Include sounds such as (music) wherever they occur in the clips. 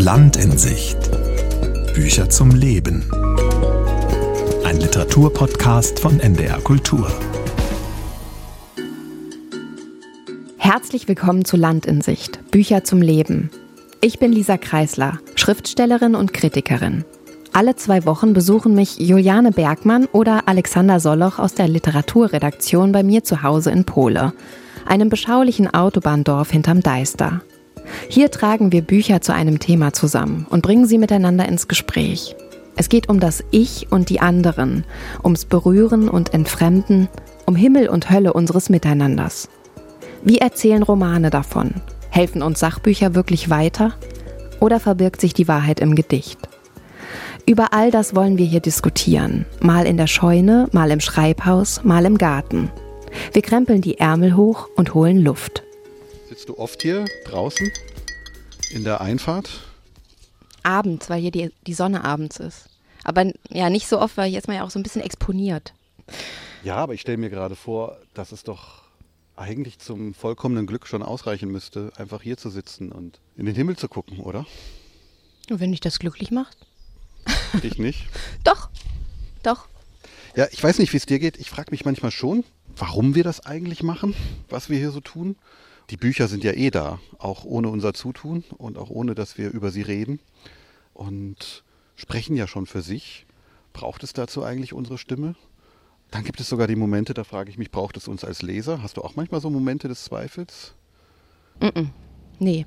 Land in Sicht. Bücher zum Leben. Ein Literaturpodcast von NDR Kultur. Herzlich willkommen zu Land in Sicht. Bücher zum Leben. Ich bin Lisa Kreisler, Schriftstellerin und Kritikerin. Alle zwei Wochen besuchen mich Juliane Bergmann oder Alexander Soloch aus der Literaturredaktion bei mir zu Hause in Pole, einem beschaulichen Autobahndorf hinterm Deister. Hier tragen wir Bücher zu einem Thema zusammen und bringen sie miteinander ins Gespräch. Es geht um das Ich und die anderen, ums Berühren und Entfremden, um Himmel und Hölle unseres Miteinanders. Wie erzählen Romane davon? Helfen uns Sachbücher wirklich weiter? Oder verbirgt sich die Wahrheit im Gedicht? Über all das wollen wir hier diskutieren. Mal in der Scheune, mal im Schreibhaus, mal im Garten. Wir krempeln die Ärmel hoch und holen Luft. Sitzt du oft hier draußen in der Einfahrt? Abends, weil hier die, die Sonne abends ist. Aber ja, nicht so oft, weil jetzt mal ja auch so ein bisschen exponiert. Ja, aber ich stelle mir gerade vor, dass es doch eigentlich zum vollkommenen Glück schon ausreichen müsste, einfach hier zu sitzen und in den Himmel zu gucken, oder? Wenn dich das glücklich macht? (laughs) Dich nicht? Doch, doch. Ja, ich weiß nicht, wie es dir geht. Ich frage mich manchmal schon, warum wir das eigentlich machen, was wir hier so tun. Die Bücher sind ja eh da, auch ohne unser Zutun und auch ohne, dass wir über sie reden. Und sprechen ja schon für sich. Braucht es dazu eigentlich unsere Stimme? Dann gibt es sogar die Momente, da frage ich mich, braucht es uns als Leser? Hast du auch manchmal so Momente des Zweifels? Mm -mm. Nee,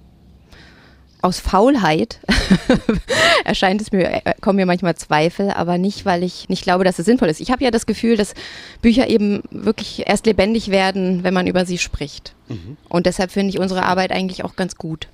aus Faulheit (laughs) erscheint es mir, äh, kommen mir manchmal Zweifel, aber nicht, weil ich nicht glaube, dass es sinnvoll ist. Ich habe ja das Gefühl, dass Bücher eben wirklich erst lebendig werden, wenn man über sie spricht. Mhm. Und deshalb finde ich unsere Arbeit eigentlich auch ganz gut.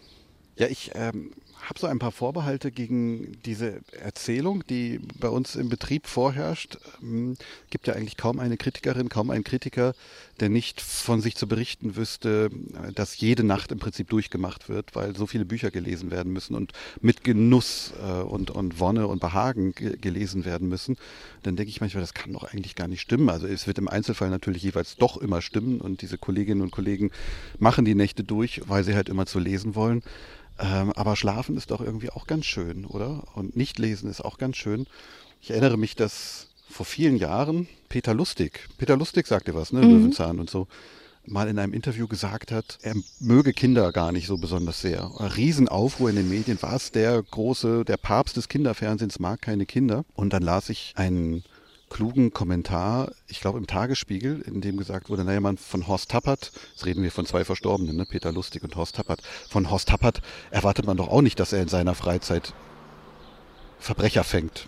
Ja, ich ähm, habe so ein paar Vorbehalte gegen diese Erzählung, die bei uns im Betrieb vorherrscht. Ähm, gibt ja eigentlich kaum eine Kritikerin, kaum einen Kritiker, der nicht von sich zu berichten wüsste, dass jede Nacht im Prinzip durchgemacht wird, weil so viele Bücher gelesen werden müssen und mit Genuss äh, und, und Wonne und Behagen ge gelesen werden müssen. Dann denke ich manchmal, das kann doch eigentlich gar nicht stimmen. Also es wird im Einzelfall natürlich jeweils doch immer stimmen und diese Kolleginnen und Kollegen machen die Nächte durch, weil sie halt immer zu lesen wollen. Ähm, aber schlafen ist doch irgendwie auch ganz schön, oder? Und nicht lesen ist auch ganz schön. Ich erinnere mich, dass vor vielen Jahren Peter Lustig, Peter Lustig sagte was, ne, mhm. Löwenzahn und so, mal in einem Interview gesagt hat, er möge Kinder gar nicht so besonders sehr. Riesenaufruhr in den Medien, was der große, der Papst des Kinderfernsehens mag keine Kinder. Und dann las ich einen klugen Kommentar, ich glaube im Tagesspiegel, in dem gesagt wurde, naja, man von Horst Tappert, jetzt reden wir von zwei Verstorbenen, ne, Peter Lustig und Horst Tappert, von Horst Tappert erwartet man doch auch nicht, dass er in seiner Freizeit Verbrecher fängt.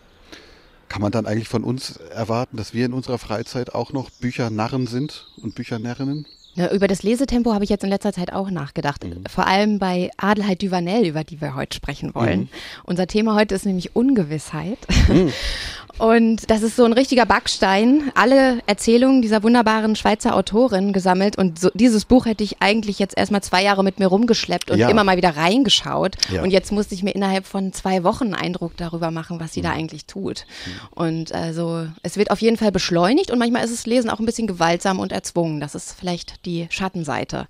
Kann man dann eigentlich von uns erwarten, dass wir in unserer Freizeit auch noch Büchernarren sind und Büchernärrinnen? Ja, über das Lesetempo habe ich jetzt in letzter Zeit auch nachgedacht. Mhm. Vor allem bei Adelheid Duvanel, über die wir heute sprechen wollen. Mhm. Unser Thema heute ist nämlich Ungewissheit. Mhm. (laughs) Und das ist so ein richtiger Backstein. Alle Erzählungen dieser wunderbaren Schweizer Autorin gesammelt. Und so, dieses Buch hätte ich eigentlich jetzt erstmal zwei Jahre mit mir rumgeschleppt und ja. immer mal wieder reingeschaut. Ja. Und jetzt musste ich mir innerhalb von zwei Wochen einen Eindruck darüber machen, was sie mhm. da eigentlich tut. Mhm. Und also es wird auf jeden Fall beschleunigt und manchmal ist das Lesen auch ein bisschen gewaltsam und erzwungen. Das ist vielleicht die Schattenseite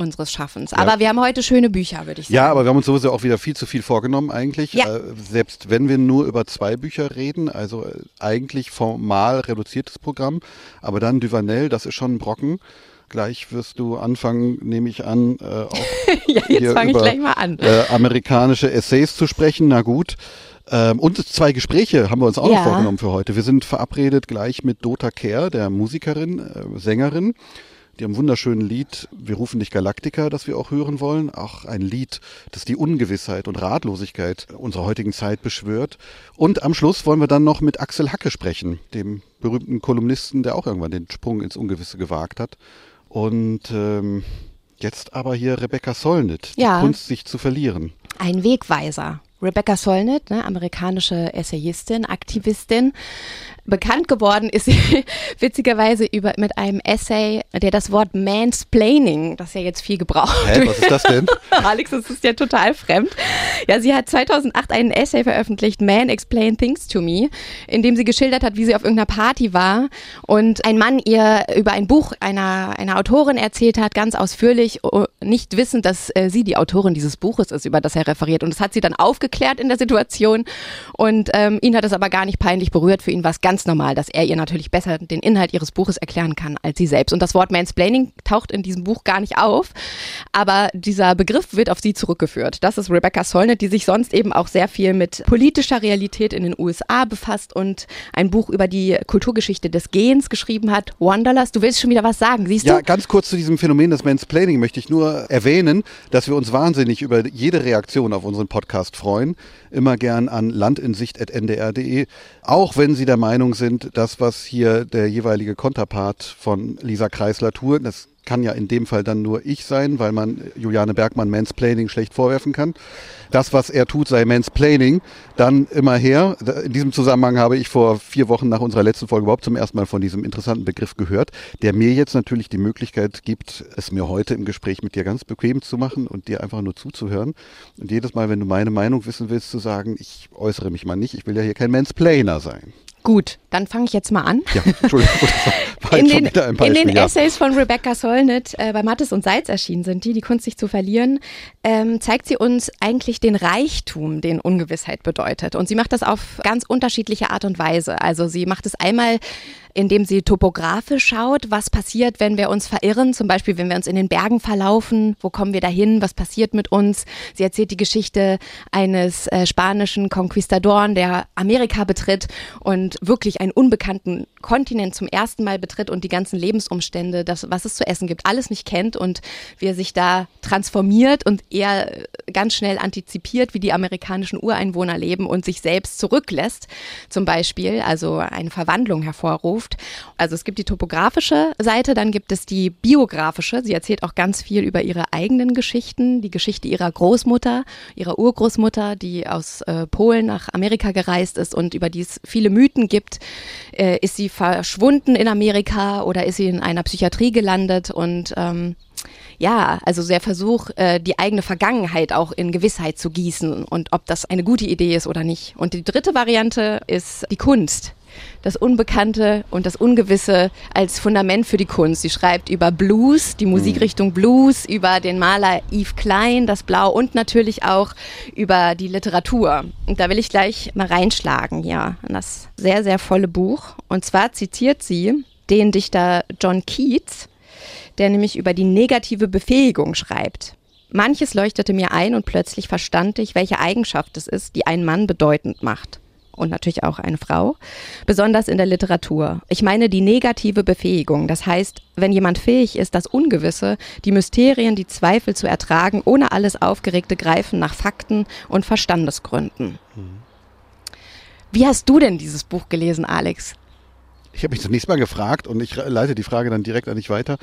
unseres Schaffens. Aber ja. wir haben heute schöne Bücher, würde ich sagen. Ja, aber wir haben uns sowieso auch wieder viel zu viel vorgenommen eigentlich. Ja. Äh, selbst wenn wir nur über zwei Bücher reden, also äh, eigentlich formal reduziertes Programm, aber dann Duvanel, das ist schon ein Brocken. Gleich wirst du anfangen, nehme ich an, äh, auch (laughs) ja, jetzt fange ich gleich mal an. Äh, amerikanische Essays zu sprechen. Na gut. Ähm, und zwei Gespräche haben wir uns auch ja. noch vorgenommen für heute. Wir sind verabredet gleich mit Dota Kerr, der Musikerin, äh, Sängerin. Die haben ein wunderschönes Lied, Wir rufen dich Galaktika, das wir auch hören wollen. Auch ein Lied, das die Ungewissheit und Ratlosigkeit unserer heutigen Zeit beschwört. Und am Schluss wollen wir dann noch mit Axel Hacke sprechen, dem berühmten Kolumnisten, der auch irgendwann den Sprung ins Ungewisse gewagt hat. Und ähm, jetzt aber hier Rebecca Solnit, ja. die Kunst, sich zu verlieren. Ein Wegweiser. Rebecca Solnit, ne, amerikanische Essayistin, Aktivistin, Bekannt geworden ist sie (laughs) witzigerweise über, mit einem Essay, der das Wort Mansplaining, das ja jetzt viel gebraucht Hä, was ist das denn? (laughs) Alex, das ist ja total fremd. Ja, sie hat 2008 einen Essay veröffentlicht, Man Explain Things to Me, in dem sie geschildert hat, wie sie auf irgendeiner Party war und ein Mann ihr über ein Buch einer, einer Autorin erzählt hat, ganz ausführlich, nicht wissend, dass äh, sie die Autorin dieses Buches ist, über das er referiert. Und das hat sie dann aufgegriffen aufgeklärt in der Situation. Und ähm, ihn hat es aber gar nicht peinlich berührt. Für ihn war es ganz normal, dass er ihr natürlich besser den Inhalt ihres Buches erklären kann als sie selbst. Und das Wort Mansplaining taucht in diesem Buch gar nicht auf. Aber dieser Begriff wird auf sie zurückgeführt. Das ist Rebecca Solnit, die sich sonst eben auch sehr viel mit politischer Realität in den USA befasst und ein Buch über die Kulturgeschichte des Gens geschrieben hat. Wanderlust. Du willst schon wieder was sagen, siehst ja, du? Ja, ganz kurz zu diesem Phänomen des Mansplaining möchte ich nur erwähnen, dass wir uns wahnsinnig über jede Reaktion auf unseren Podcast freuen. Immer gern an landinsicht.ndr.de. Auch wenn Sie der Meinung sind, das, was hier der jeweilige Konterpart von Lisa Kreisler tut, das kann ja in dem Fall dann nur ich sein, weil man Juliane Bergmann Mansplaining schlecht vorwerfen kann. Das, was er tut, sei Mansplaining. Dann immer her. In diesem Zusammenhang habe ich vor vier Wochen nach unserer letzten Folge überhaupt zum ersten Mal von diesem interessanten Begriff gehört, der mir jetzt natürlich die Möglichkeit gibt, es mir heute im Gespräch mit dir ganz bequem zu machen und dir einfach nur zuzuhören. Und jedes Mal, wenn du meine Meinung wissen willst, zu sagen, ich äußere mich mal nicht, ich will ja hier kein Mansplainer sein. Gut, dann fange ich jetzt mal an. Ja, Entschuldigung. War in, den, Beispiel, in den ja. Essays von Rebecca Solnit äh, bei Mattes und Salz erschienen sind, die die Kunst sich zu verlieren, ähm, zeigt sie uns eigentlich den Reichtum, den Ungewissheit bedeutet. Und sie macht das auf ganz unterschiedliche Art und Weise. Also sie macht es einmal indem sie topografisch schaut, was passiert, wenn wir uns verirren, zum Beispiel wenn wir uns in den Bergen verlaufen, wo kommen wir dahin, was passiert mit uns. Sie erzählt die Geschichte eines äh, spanischen Konquistadoren, der Amerika betritt und wirklich einen unbekannten Kontinent zum ersten Mal betritt und die ganzen Lebensumstände, das, was es zu essen gibt, alles nicht kennt und wie er sich da transformiert und eher ganz schnell antizipiert, wie die amerikanischen Ureinwohner leben und sich selbst zurücklässt, zum Beispiel, also eine Verwandlung hervorruft. Also es gibt die topografische Seite, dann gibt es die biografische. Sie erzählt auch ganz viel über ihre eigenen Geschichten, die Geschichte ihrer Großmutter, ihrer Urgroßmutter, die aus äh, Polen nach Amerika gereist ist und über die es viele Mythen gibt. Äh, ist sie verschwunden in Amerika oder ist sie in einer Psychiatrie gelandet und ähm, ja, also der Versuch, äh, die eigene Vergangenheit auch in Gewissheit zu gießen und ob das eine gute Idee ist oder nicht. Und die dritte Variante ist die Kunst. Das Unbekannte und das Ungewisse als Fundament für die Kunst. Sie schreibt über Blues, die Musikrichtung Blues, über den Maler Yves Klein, das Blau und natürlich auch über die Literatur. Und da will ich gleich mal reinschlagen, ja, in das sehr, sehr volle Buch. Und zwar zitiert sie den Dichter John Keats, der nämlich über die negative Befähigung schreibt. Manches leuchtete mir ein und plötzlich verstand ich, welche Eigenschaft es ist, die einen Mann bedeutend macht. Und natürlich auch eine Frau, besonders in der Literatur. Ich meine die negative Befähigung. Das heißt, wenn jemand fähig ist, das Ungewisse, die Mysterien, die Zweifel zu ertragen, ohne alles aufgeregte Greifen nach Fakten und Verstandesgründen. Mhm. Wie hast du denn dieses Buch gelesen, Alex? Ich habe mich zunächst mal gefragt und ich leite die Frage dann direkt an dich weiter,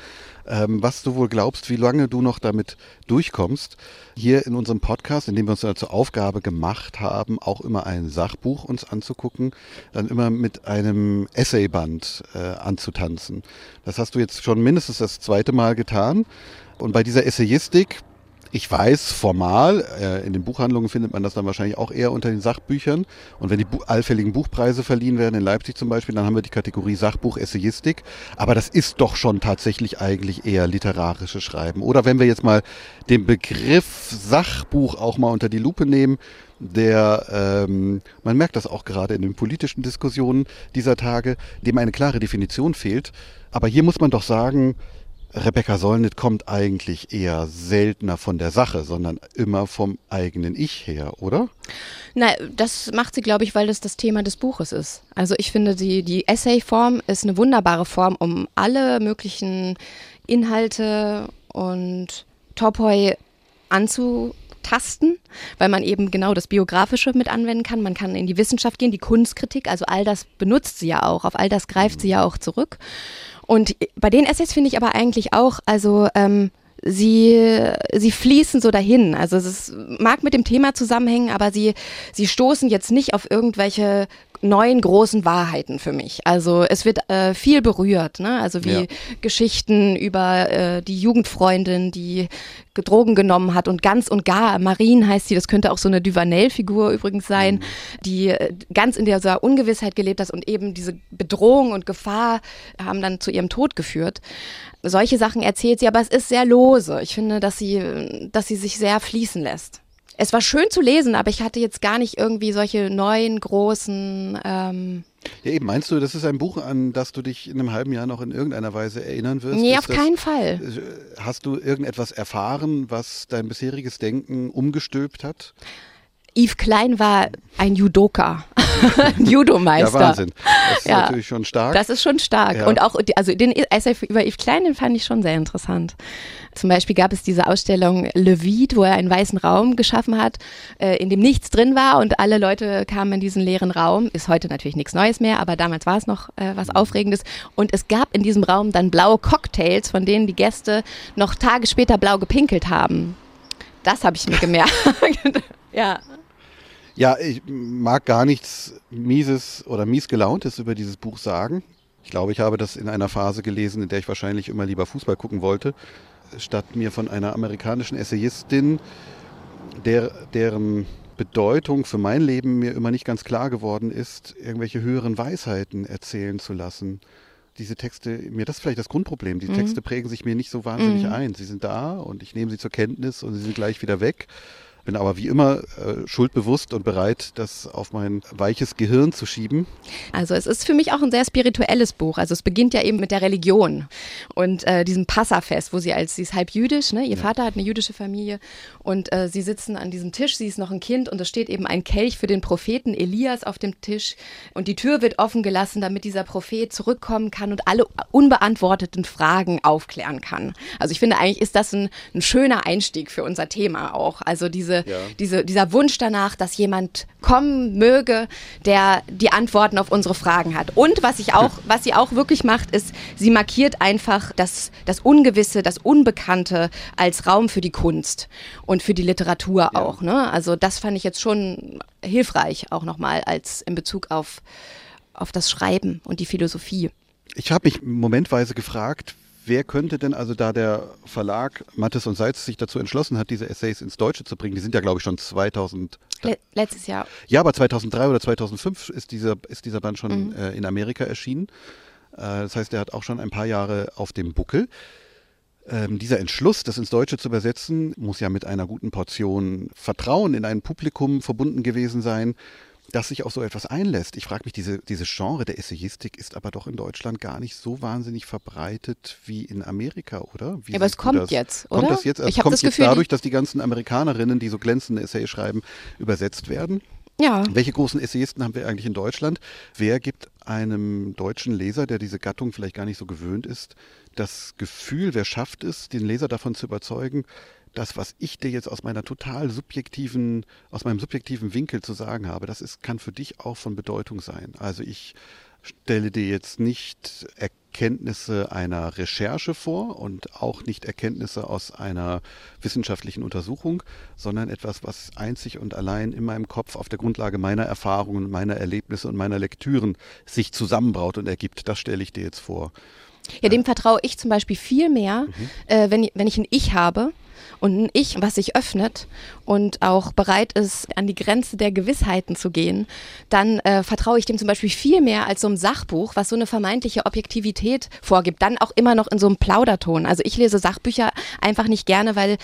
ähm, was du wohl glaubst, wie lange du noch damit durchkommst. Hier in unserem Podcast, in dem wir uns zur Aufgabe gemacht haben, auch immer ein Sachbuch uns anzugucken, dann immer mit einem Essayband äh, anzutanzen. Das hast du jetzt schon mindestens das zweite Mal getan. Und bei dieser Essayistik ich weiß, formal, äh, in den Buchhandlungen findet man das dann wahrscheinlich auch eher unter den Sachbüchern. Und wenn die allfälligen Buchpreise verliehen werden, in Leipzig zum Beispiel, dann haben wir die Kategorie Sachbuch, Essayistik. Aber das ist doch schon tatsächlich eigentlich eher literarisches Schreiben. Oder wenn wir jetzt mal den Begriff Sachbuch auch mal unter die Lupe nehmen, der, ähm, man merkt das auch gerade in den politischen Diskussionen dieser Tage, dem eine klare Definition fehlt. Aber hier muss man doch sagen, Rebecca Solnit kommt eigentlich eher seltener von der Sache, sondern immer vom eigenen Ich her, oder? Na, das macht sie, glaube ich, weil das das Thema des Buches ist. Also ich finde, die, die Essay-Form ist eine wunderbare Form, um alle möglichen Inhalte und Topoi anzutasten, weil man eben genau das Biografische mit anwenden kann. Man kann in die Wissenschaft gehen, die Kunstkritik, also all das benutzt sie ja auch, auf all das greift sie ja auch zurück. Und bei den Essays finde ich aber eigentlich auch, also ähm, sie, sie fließen so dahin. Also es mag mit dem Thema zusammenhängen, aber sie, sie stoßen jetzt nicht auf irgendwelche neuen großen Wahrheiten für mich. Also es wird äh, viel berührt, ne? Also wie ja. Geschichten über äh, die Jugendfreundin, die Drogen genommen hat und ganz und gar, Marine heißt sie, das könnte auch so eine Duvanel-Figur übrigens sein, mhm. die äh, ganz in dieser Ungewissheit gelebt hat und eben diese Bedrohung und Gefahr haben dann zu ihrem Tod geführt. Solche Sachen erzählt sie, aber es ist sehr lose. Ich finde, dass sie, dass sie sich sehr fließen lässt. Es war schön zu lesen, aber ich hatte jetzt gar nicht irgendwie solche neuen, großen. Ähm ja, eben, meinst du, das ist ein Buch, an das du dich in einem halben Jahr noch in irgendeiner Weise erinnern wirst? Nee, ist auf das, keinen Fall. äh, Hast du irgendetwas erfahren, was dein bisheriges Denken umgestülpt hat? Yves Klein war ein Judoka, (laughs) ein Ja, Judomeister. Wahnsinn. Das ist Ja. natürlich schon stark. Das ist schon stark. Ja. Und auch, also den Essay über Yves Klein, den fand ich schon sehr interessant. Zum Beispiel gab es diese Ausstellung Le Vide, wo er einen weißen Raum geschaffen hat, äh, in dem nichts drin war und alle Leute kamen in diesen leeren Raum. Ist heute natürlich nichts Neues mehr, aber damals war es noch äh, was Aufregendes. Und es gab in diesem Raum dann blaue Cocktails, von denen die Gäste noch Tage später blau gepinkelt haben. Das habe ich mir gemerkt. (laughs) ja. Ja, ich mag gar nichts Mieses oder Miesgelauntes über dieses Buch sagen. Ich glaube, ich habe das in einer Phase gelesen, in der ich wahrscheinlich immer lieber Fußball gucken wollte, statt mir von einer amerikanischen Essayistin, der, deren Bedeutung für mein Leben mir immer nicht ganz klar geworden ist, irgendwelche höheren Weisheiten erzählen zu lassen. Diese Texte, mir das ist vielleicht das Grundproblem. Die Texte prägen sich mir nicht so wahnsinnig ein. Sie sind da und ich nehme sie zur Kenntnis und sie sind gleich wieder weg. Bin aber wie immer äh, schuldbewusst und bereit, das auf mein weiches Gehirn zu schieben. Also es ist für mich auch ein sehr spirituelles Buch. Also es beginnt ja eben mit der Religion und äh, diesem Passafest, wo sie als, sie ist halb jüdisch, ne? ihr Vater hat eine jüdische Familie und äh, sie sitzen an diesem Tisch, sie ist noch ein Kind und es steht eben ein Kelch für den Propheten Elias auf dem Tisch und die Tür wird offen gelassen, damit dieser Prophet zurückkommen kann und alle unbeantworteten Fragen aufklären kann. Also ich finde eigentlich ist das ein, ein schöner Einstieg für unser Thema auch. Also diese, Ja. diese, dieser Wunsch danach, dass jemand kommen möge, der die Antworten auf unsere Fragen hat. Und was ich auch, was sie auch wirklich macht, ist, sie markiert einfach das, das Ungewisse, das Unbekannte als Raum für die Kunst und für die Literatur auch. Ne? Also das fand ich jetzt schon hilfreich auch nochmal als in Bezug auf, auf das Schreiben und die Philosophie. Ich habe mich momentweise gefragt, wer könnte denn, also da der Verlag Mattes und Seitz sich dazu entschlossen hat, diese Essays ins Deutsche zu bringen, die sind ja glaube ich schon 2000, Le letztes Jahr. ja, aber 2003 oder 2005 ist dieser, ist dieser Band schon äh, in Amerika erschienen. Äh, das heißt, er hat auch schon ein paar Jahre auf dem Buckel. Ähm, dieser Entschluss, das ins Deutsche zu übersetzen, muss ja mit einer guten Portion Vertrauen in ein Publikum verbunden gewesen sein, das sich auf so etwas einlässt. Ich frage mich, diese, diese Genre der Essayistik ist aber doch in Deutschland gar nicht so wahnsinnig verbreitet wie in Amerika, oder? Wie Ja, aber es kommt das? jetzt, Kommt oder? das jetzt? Also Ich kommt das jetzt Gefühl, dadurch, dass die ganzen Amerikanerinnen, die so glänzende Essays schreiben, übersetzt werden? Ja. Welche großen Essayisten haben wir eigentlich in Deutschland? Wer gibt einem deutschen Leser, der diese Gattung vielleicht gar nicht so gewöhnt ist, das Gefühl, wer schafft es, den Leser davon zu überzeugen, das, was ich dir jetzt aus meiner total subjektiven, aus meinem subjektiven Winkel zu sagen habe, das ist, kann für dich auch von Bedeutung sein. Also ich stelle dir jetzt nicht Erkenntnisse einer Recherche vor und auch nicht Erkenntnisse aus einer wissenschaftlichen Untersuchung, sondern etwas, was einzig und allein in meinem Kopf auf der Grundlage meiner Erfahrungen, meiner Erlebnisse und meiner Lektüren sich zusammenbraut und ergibt. Das stelle ich dir jetzt vor. Ja, dem vertraue ich zum Beispiel viel mehr, äh, wenn, wenn ich ein Ich habe und ein Ich, was sich öffnet und auch bereit ist, an die Grenze der Gewissheiten zu gehen, dann äh, vertraue ich dem zum Beispiel viel mehr als so einem Sachbuch, was so eine vermeintliche Objektivität vorgibt. Dann auch immer noch in so einem Plauderton. Also ich lese Sachbücher einfach nicht gerne, weil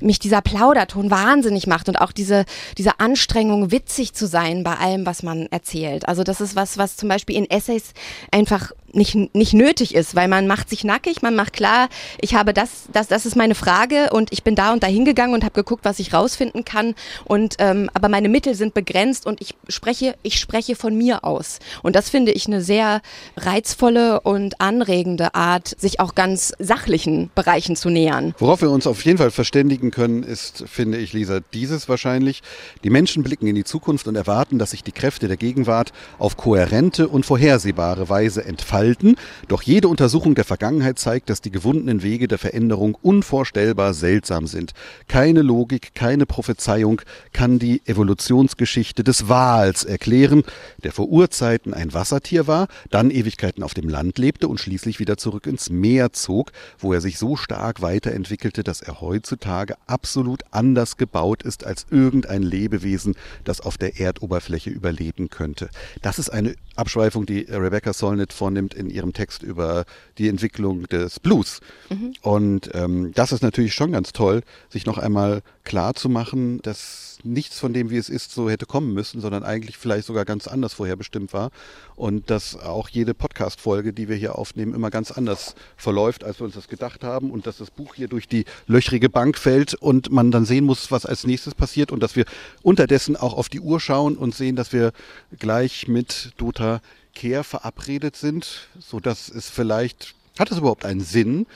mich dieser Plauderton wahnsinnig macht und auch diese, diese Anstrengung, witzig zu sein bei allem, was man erzählt. Also das ist was, was zum Beispiel in Essays einfach nicht, nicht nötig ist, weil man macht sich nackig, man macht klar, ich habe das, das, das ist meine Frage und ich bin da und da hingegangen und habe geguckt, was ich rausfinden kann. Und ähm, aber meine Mittel sind begrenzt und ich spreche, ich spreche von mir aus. Und das finde ich eine sehr reizvolle und anregende Art, sich auch ganz sachlichen Bereichen zu nähern. Worauf wir uns auf jeden Fall verständigen können, ist, finde ich, Lisa, dieses wahrscheinlich. Die Menschen blicken in die Zukunft und erwarten, dass sich die Kräfte der Gegenwart auf kohärente und vorhersehbare Weise entfalten. Doch jede Untersuchung der Vergangenheit zeigt, dass die gewundenen Wege der Veränderung unvorstellbar seltsam sind. Keine Logik, keine Prophezeiung kann die Evolutionsgeschichte des Wals erklären, der vor Urzeiten ein Wassertier war, dann Ewigkeiten auf dem Land lebte und schließlich wieder zurück ins Meer zog, wo er sich so stark weiterentwickelte, dass er heutzutage absolut anders gebaut ist als irgendein Lebewesen, das auf der Erdoberfläche überleben könnte. Das ist eine Abschweifung, die Rebecca Solnit vornimmt in ihrem Text über die Entwicklung des Blues. Mhm. Und ähm, das ist natürlich schon ganz toll, sich noch einmal klar zu machen, dass nichts von dem, wie es ist, so hätte kommen müssen, sondern eigentlich vielleicht sogar ganz anders vorherbestimmt war. Und dass auch jede Podcast-Folge, die wir hier aufnehmen, immer ganz anders verläuft, als wir uns das gedacht haben. Und dass das Buch hier durch die löchrige Bank fällt und man dann sehen muss, was als nächstes passiert. Und dass wir unterdessen auch auf die Uhr schauen und sehen, dass wir gleich mit Dota Kehr verabredet sind, sodass es vielleicht, hat es überhaupt einen Sinn,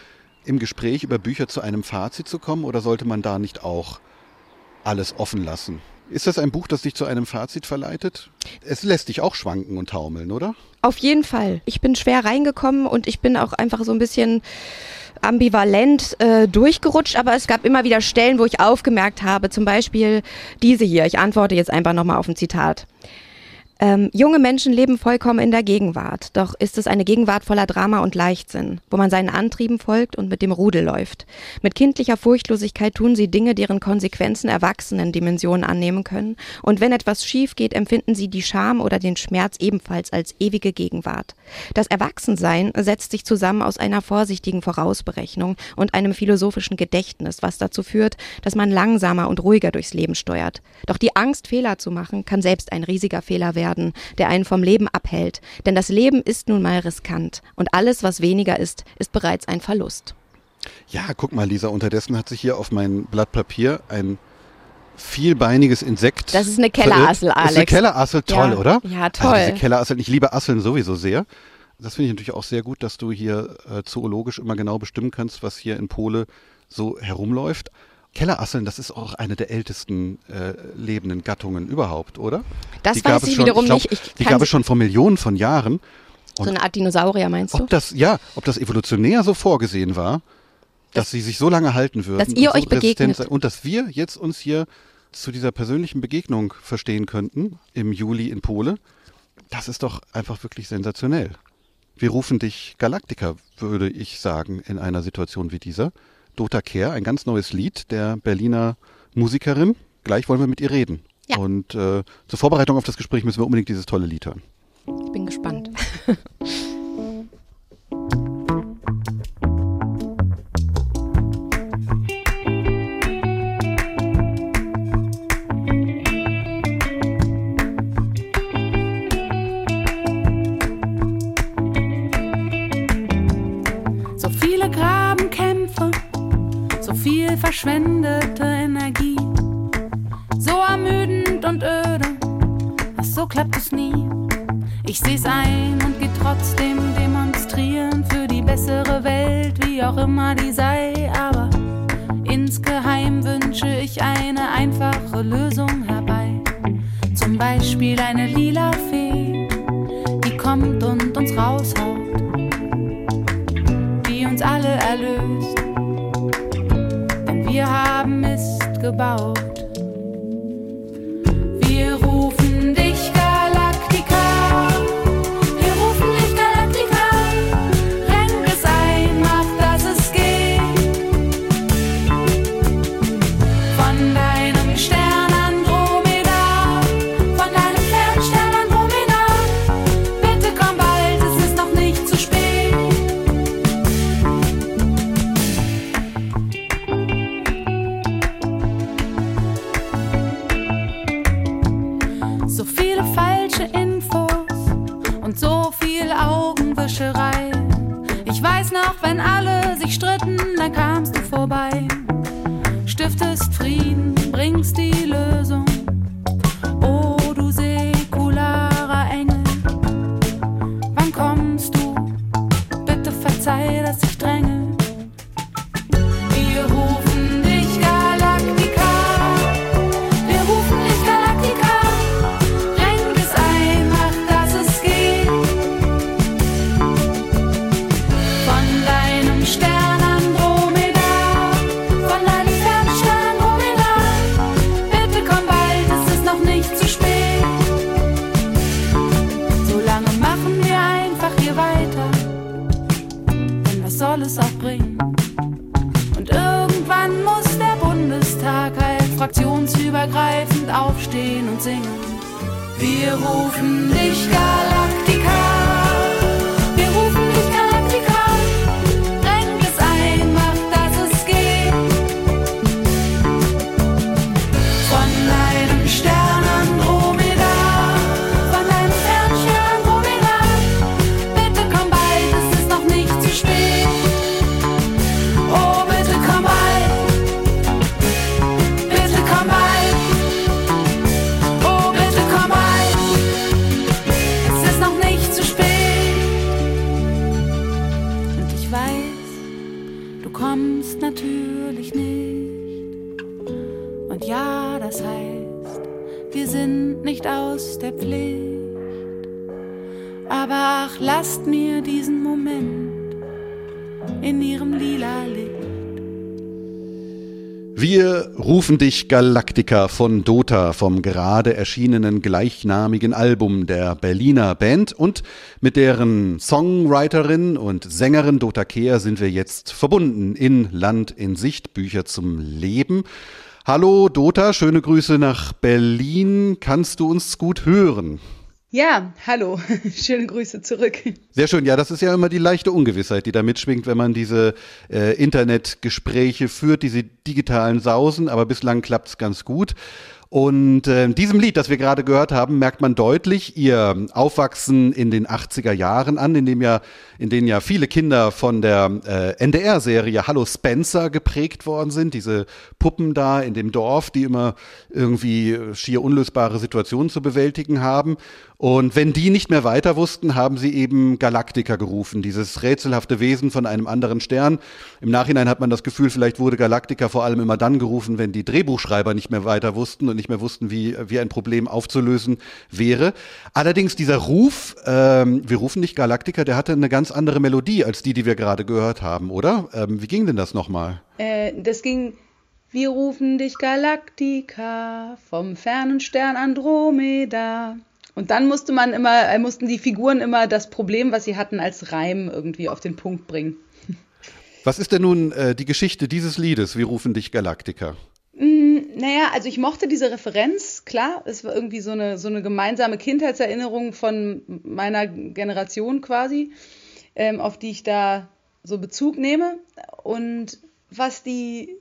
im Gespräch über Bücher zu einem Fazit zu kommen oder sollte man da nicht auch alles offen lassen. Ist das ein Buch, das dich zu einem Fazit verleitet? Es lässt dich auch schwanken und taumeln, oder? Auf jeden Fall. Ich bin schwer reingekommen und ich bin auch einfach so ein bisschen ambivalent äh, durchgerutscht, aber es gab immer wieder Stellen, wo ich aufgemerkt habe, zum Beispiel diese hier. Ich antworte jetzt einfach nochmal auf ein Zitat. Ähm, junge Menschen leben vollkommen in der Gegenwart, doch ist es eine Gegenwart voller Drama und Leichtsinn, wo man seinen Antrieben folgt und mit dem Rudel läuft. Mit kindlicher Furchtlosigkeit tun sie Dinge, deren Konsequenzen erwachsenen Dimensionen annehmen können, und wenn etwas schief geht, empfinden sie die Scham oder den Schmerz ebenfalls als ewige Gegenwart. Das Erwachsensein setzt sich zusammen aus einer vorsichtigen Vorausberechnung und einem philosophischen Gedächtnis, was dazu führt, dass man langsamer und ruhiger durchs Leben steuert. Doch die Angst, Fehler zu machen, kann selbst ein riesiger Fehler werden werden, der einen vom Leben abhält. Denn das Leben ist nun mal riskant und alles, was weniger ist, ist bereits ein Verlust. Ja, guck mal, Lisa, unterdessen hat sich hier auf mein Blatt Papier ein vielbeiniges Insekt. Das ist eine Kellerassel, Alex. Das ist eine Kellerassel, toll, ja. oder? Ja, toll. Also diese Kellerasseln, ich liebe Asseln sowieso sehr. Das finde ich natürlich auch sehr gut, dass du hier äh, zoologisch immer genau bestimmen kannst, was hier in Pole so herumläuft. Kellerasseln, das ist auch eine der ältesten äh, lebenden Gattungen überhaupt, oder? Das die weiß ich schon, wiederum ich glaub, nicht. Ich die gab es schon vor Millionen von Jahren. Und so eine Art Dinosaurier meinst du? Ob das, ja, ob das evolutionär so vorgesehen war, dass das, sie sich so lange halten würden. Dass ihr so euch begegnet. Und dass wir jetzt uns hier zu dieser persönlichen Begegnung verstehen könnten im Juli in Pole, das ist doch einfach wirklich sensationell. Wir rufen dich Galaktiker, würde ich sagen, in einer Situation wie dieser. Dota Kehr, ein ganz neues Lied der Berliner Musikerin. Gleich wollen wir mit ihr reden. Ja. Und äh, zur Vorbereitung auf das Gespräch müssen wir unbedingt dieses tolle Lied hören. Ich bin gespannt. (laughs) verschwendete Energie. So ermüdend und öde, ach so klappt es nie. Ich seh's ein und geh trotzdem demonstrieren für die bessere Welt, wie auch immer die sei. Aber insgeheim wünsche ich eine einfache Lösung herbei. Zum Beispiel eine lila Fee, die kommt und uns raushaut, die uns alle erlöst wir haben Mist gebaut. Wir sind nicht aus der Pflicht. Aber ach, lasst mir diesen Moment in ihrem lila Licht. Wir rufen dich Galactica von Dota vom gerade erschienenen gleichnamigen Album der Berliner Band und mit deren Songwriterin und Sängerin Dota Kehr sind wir jetzt verbunden in Land in Sicht, Bücher zum Leben. Hallo Dota, schöne Grüße nach Berlin. Kannst du uns gut hören? Ja, hallo, (laughs) schöne Grüße zurück. Sehr schön, ja, das ist ja immer die leichte Ungewissheit, die da mitschwingt, wenn man diese äh, Internetgespräche führt, diese digitalen Sausen, aber bislang klappt es ganz gut. Und äh, diesem Lied, das wir gerade gehört haben, merkt man deutlich ihr Aufwachsen in den 80er Jahren an, in dem ja, in denen ja viele Kinder von der äh, NDR-Serie Hallo Spencer geprägt worden sind. Diese Puppen da in dem Dorf, die immer irgendwie schier unlösbare Situationen zu bewältigen haben. Und wenn die nicht mehr weiter wussten, haben sie eben Galaktika gerufen, dieses rätselhafte Wesen von einem anderen Stern. Im Nachhinein hat man das Gefühl, vielleicht wurde Galaktika vor allem immer dann gerufen, wenn die Drehbuchschreiber nicht mehr weiter wussten und nicht mehr wussten, wie, wie ein Problem aufzulösen wäre. Allerdings dieser Ruf, ähm, wir rufen nicht Galaktika, der hatte eine ganz andere Melodie als die, die wir gerade gehört haben, oder? Ähm, wie ging denn das nochmal? Äh, das ging, wir rufen dich Galaktika vom fernen Stern Andromeda. Und dann musste man immer, äh, mussten die Figuren immer das Problem, was sie hatten, als Reim irgendwie auf den Punkt bringen. Was ist denn nun äh, die Geschichte dieses Liedes? Wir rufen dich Galaktika. Mm, naja, also ich mochte diese Referenz, klar, es war irgendwie so eine, so eine gemeinsame Kindheitserinnerung von meiner Generation quasi, ähm, auf die ich da so Bezug nehme. Und was die,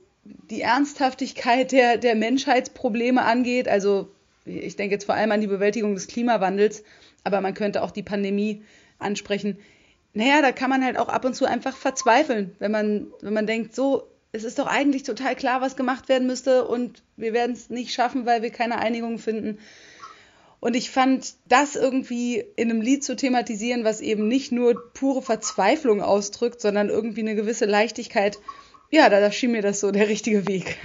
die Ernsthaftigkeit der, der Menschheitsprobleme angeht, also ich denke jetzt vor allem an die Bewältigung des Klimawandels, aber man könnte auch die Pandemie ansprechen. Naja, da kann man halt auch ab und zu einfach verzweifeln, wenn man, wenn man denkt, so, es ist doch eigentlich total klar, was gemacht werden müsste und wir werden es nicht schaffen, weil wir keine Einigung finden. Und ich fand das irgendwie in einem Lied zu thematisieren, was eben nicht nur pure Verzweiflung ausdrückt, sondern irgendwie eine gewisse Leichtigkeit. Ja, da, da schien mir das so der richtige Weg.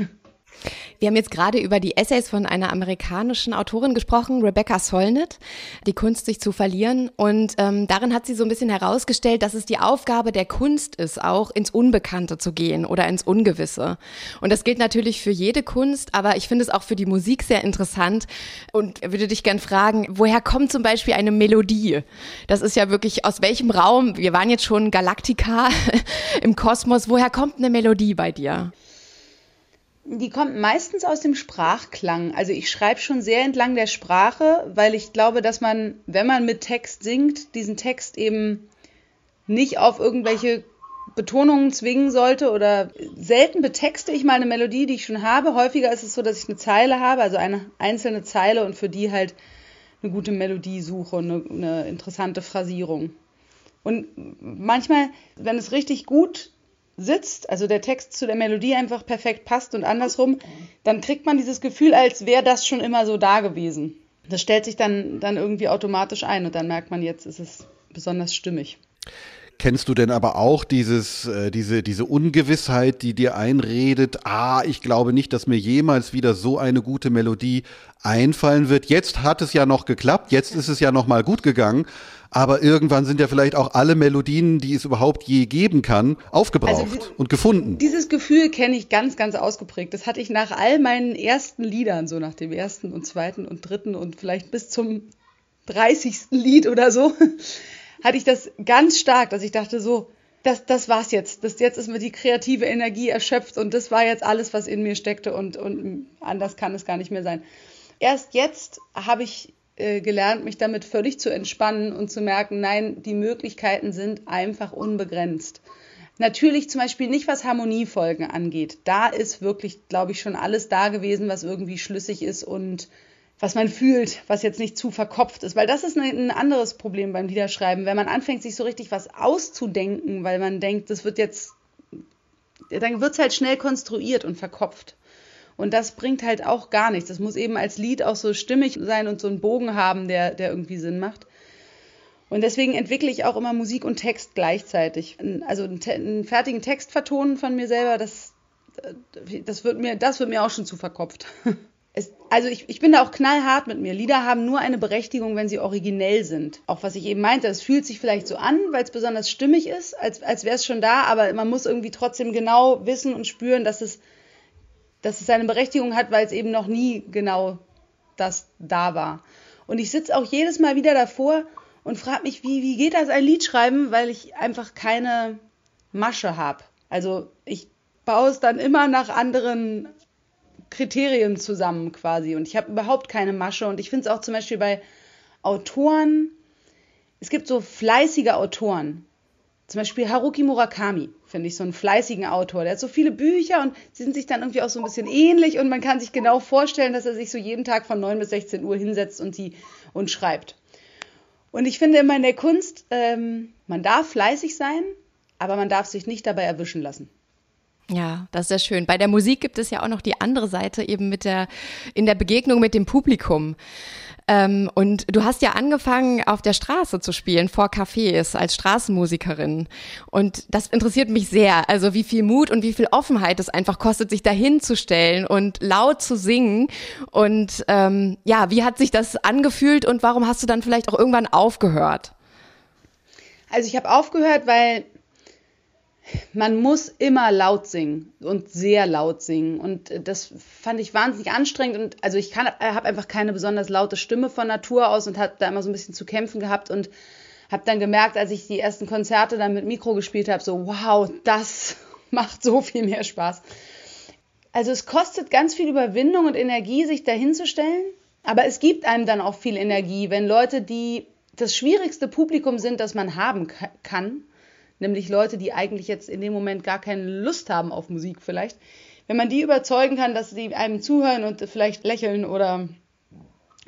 Wir haben jetzt gerade über die Essays von einer amerikanischen Autorin gesprochen, Rebecca Solnit, Die Kunst, sich zu verlieren. Und ähm, darin hat sie so ein bisschen herausgestellt, dass es die Aufgabe der Kunst ist, auch ins Unbekannte zu gehen oder ins Ungewisse. Und das gilt natürlich für jede Kunst, aber ich finde es auch für die Musik sehr interessant und würde dich gern fragen, woher kommt zum Beispiel eine Melodie? Das ist ja wirklich aus welchem Raum, wir waren jetzt schon Galaktika (laughs) im Kosmos, woher kommt eine Melodie bei dir? Die kommt meistens aus dem Sprachklang. Also ich schreibe schon sehr entlang der Sprache, weil ich glaube, dass man, wenn man mit Text singt, diesen Text eben nicht auf irgendwelche Betonungen zwingen sollte oder selten betexte ich mal eine Melodie, die ich schon habe. Häufiger ist es so, dass ich eine Zeile habe, also eine einzelne Zeile und für die halt eine gute Melodie suche, eine, eine interessante Phrasierung. Und manchmal, wenn es richtig gut sitzt, also der Text zu der Melodie einfach perfekt passt und andersrum, dann kriegt man dieses Gefühl, als wäre das schon immer so da gewesen. Das stellt sich dann, dann irgendwie automatisch ein und dann merkt man, jetzt ist es besonders stimmig. Kennst du denn aber auch dieses, äh, diese, diese Ungewissheit, die dir einredet, ah, ich glaube nicht, dass mir jemals wieder so eine gute Melodie einfallen wird. Jetzt hat es ja noch geklappt, jetzt ist es ja noch mal gut gegangen, aber irgendwann sind ja vielleicht auch alle Melodien, die es überhaupt je geben kann, aufgebraucht also, und gefunden. Dieses Gefühl kenne ich ganz, ganz ausgeprägt. Das hatte ich nach all meinen ersten Liedern, so nach dem ersten und zweiten und dritten und vielleicht bis zum 30. Lied oder so, hatte ich das ganz stark, dass ich dachte so, das, das war's jetzt. Das, jetzt ist mir die kreative Energie erschöpft und das war jetzt alles, was in mir steckte und, und anders kann es gar nicht mehr sein. Erst jetzt habe ich äh, gelernt, mich damit völlig zu entspannen und zu merken, nein, die Möglichkeiten sind einfach unbegrenzt. Natürlich zum Beispiel nicht, was Harmoniefolgen angeht. Da ist wirklich, glaube ich, schon alles da gewesen, was irgendwie schlüssig ist und was man fühlt, was jetzt nicht zu verkopft ist. Weil das ist ein anderes Problem beim Liederschreiben. Wenn man anfängt, sich so richtig was auszudenken, weil man denkt, das wird jetzt, dann wird es halt schnell konstruiert und verkopft. Und das bringt halt auch gar nichts. Das muss eben als Lied auch so stimmig sein und so einen Bogen haben, der, der irgendwie Sinn macht. Und deswegen entwickle ich auch immer Musik und Text gleichzeitig. Also einen, fertigen Text vertonen von mir selber, das, das, wird mir, das wird mir auch schon zu verkopft. (laughs) es, also ich, ich bin da auch knallhart mit mir. Lieder haben nur eine Berechtigung, wenn sie originell sind. Auch was ich eben meinte, es fühlt sich vielleicht so an, weil es besonders stimmig ist, als, als wäre es schon da, aber man muss irgendwie trotzdem genau wissen und spüren, dass es, dass es seine Berechtigung hat, weil es eben noch nie genau das da war. Und ich sitze auch jedes Mal wieder davor und frage mich, wie, wie geht das ein Lied schreiben, weil ich einfach keine Masche habe. Also ich baue es dann immer nach anderen Kriterien zusammen quasi. Und ich habe überhaupt keine Masche. Und ich finde es auch zum Beispiel bei Autoren, es gibt so fleißige Autoren. Zum Beispiel Haruki Murakami, finde ich, so einen fleißigen Autor. Der hat so viele Bücher und sie sind sich dann irgendwie auch so ein bisschen ähnlich und man kann sich genau vorstellen, dass er sich so jeden Tag von 9 bis 16 Uhr hinsetzt und sie und schreibt. Und ich finde immer in der Kunst, ähm, man darf fleißig sein, aber man darf sich nicht dabei erwischen lassen. Ja, das ist sehr schön. Bei der Musik gibt es ja auch noch die andere Seite eben mit der, in der Begegnung mit dem Publikum. Ähm, und du hast ja angefangen, auf der Straße zu spielen, vor Cafés, als Straßenmusikerin. Und das interessiert mich sehr. Also wie viel Mut und wie viel Offenheit es einfach kostet, sich dahin zu stellen und laut zu singen. Und ähm, ja, wie hat sich das angefühlt und warum hast du dann vielleicht auch irgendwann aufgehört? Also ich habe aufgehört, weil man muss immer laut singen und sehr laut singen. Und äh, das fand ich wahnsinnig anstrengend. Und also ich äh, habe einfach keine besonders laute Stimme von Natur aus und habe da immer so ein bisschen zu kämpfen gehabt und habe dann gemerkt, als ich die ersten Konzerte dann mit Mikro gespielt habe, so wow, das (laughs) macht so viel mehr Spaß. Also es kostet ganz viel Überwindung und Energie, sich dahinzustellen, aber es gibt einem dann auch viel Energie, wenn Leute, die das schwierigste Publikum sind, das man haben kann, nämlich Leute, die eigentlich jetzt in dem Moment gar keine Lust haben auf Musik vielleicht, wenn man die überzeugen kann, dass sie einem zuhören und vielleicht lächeln oder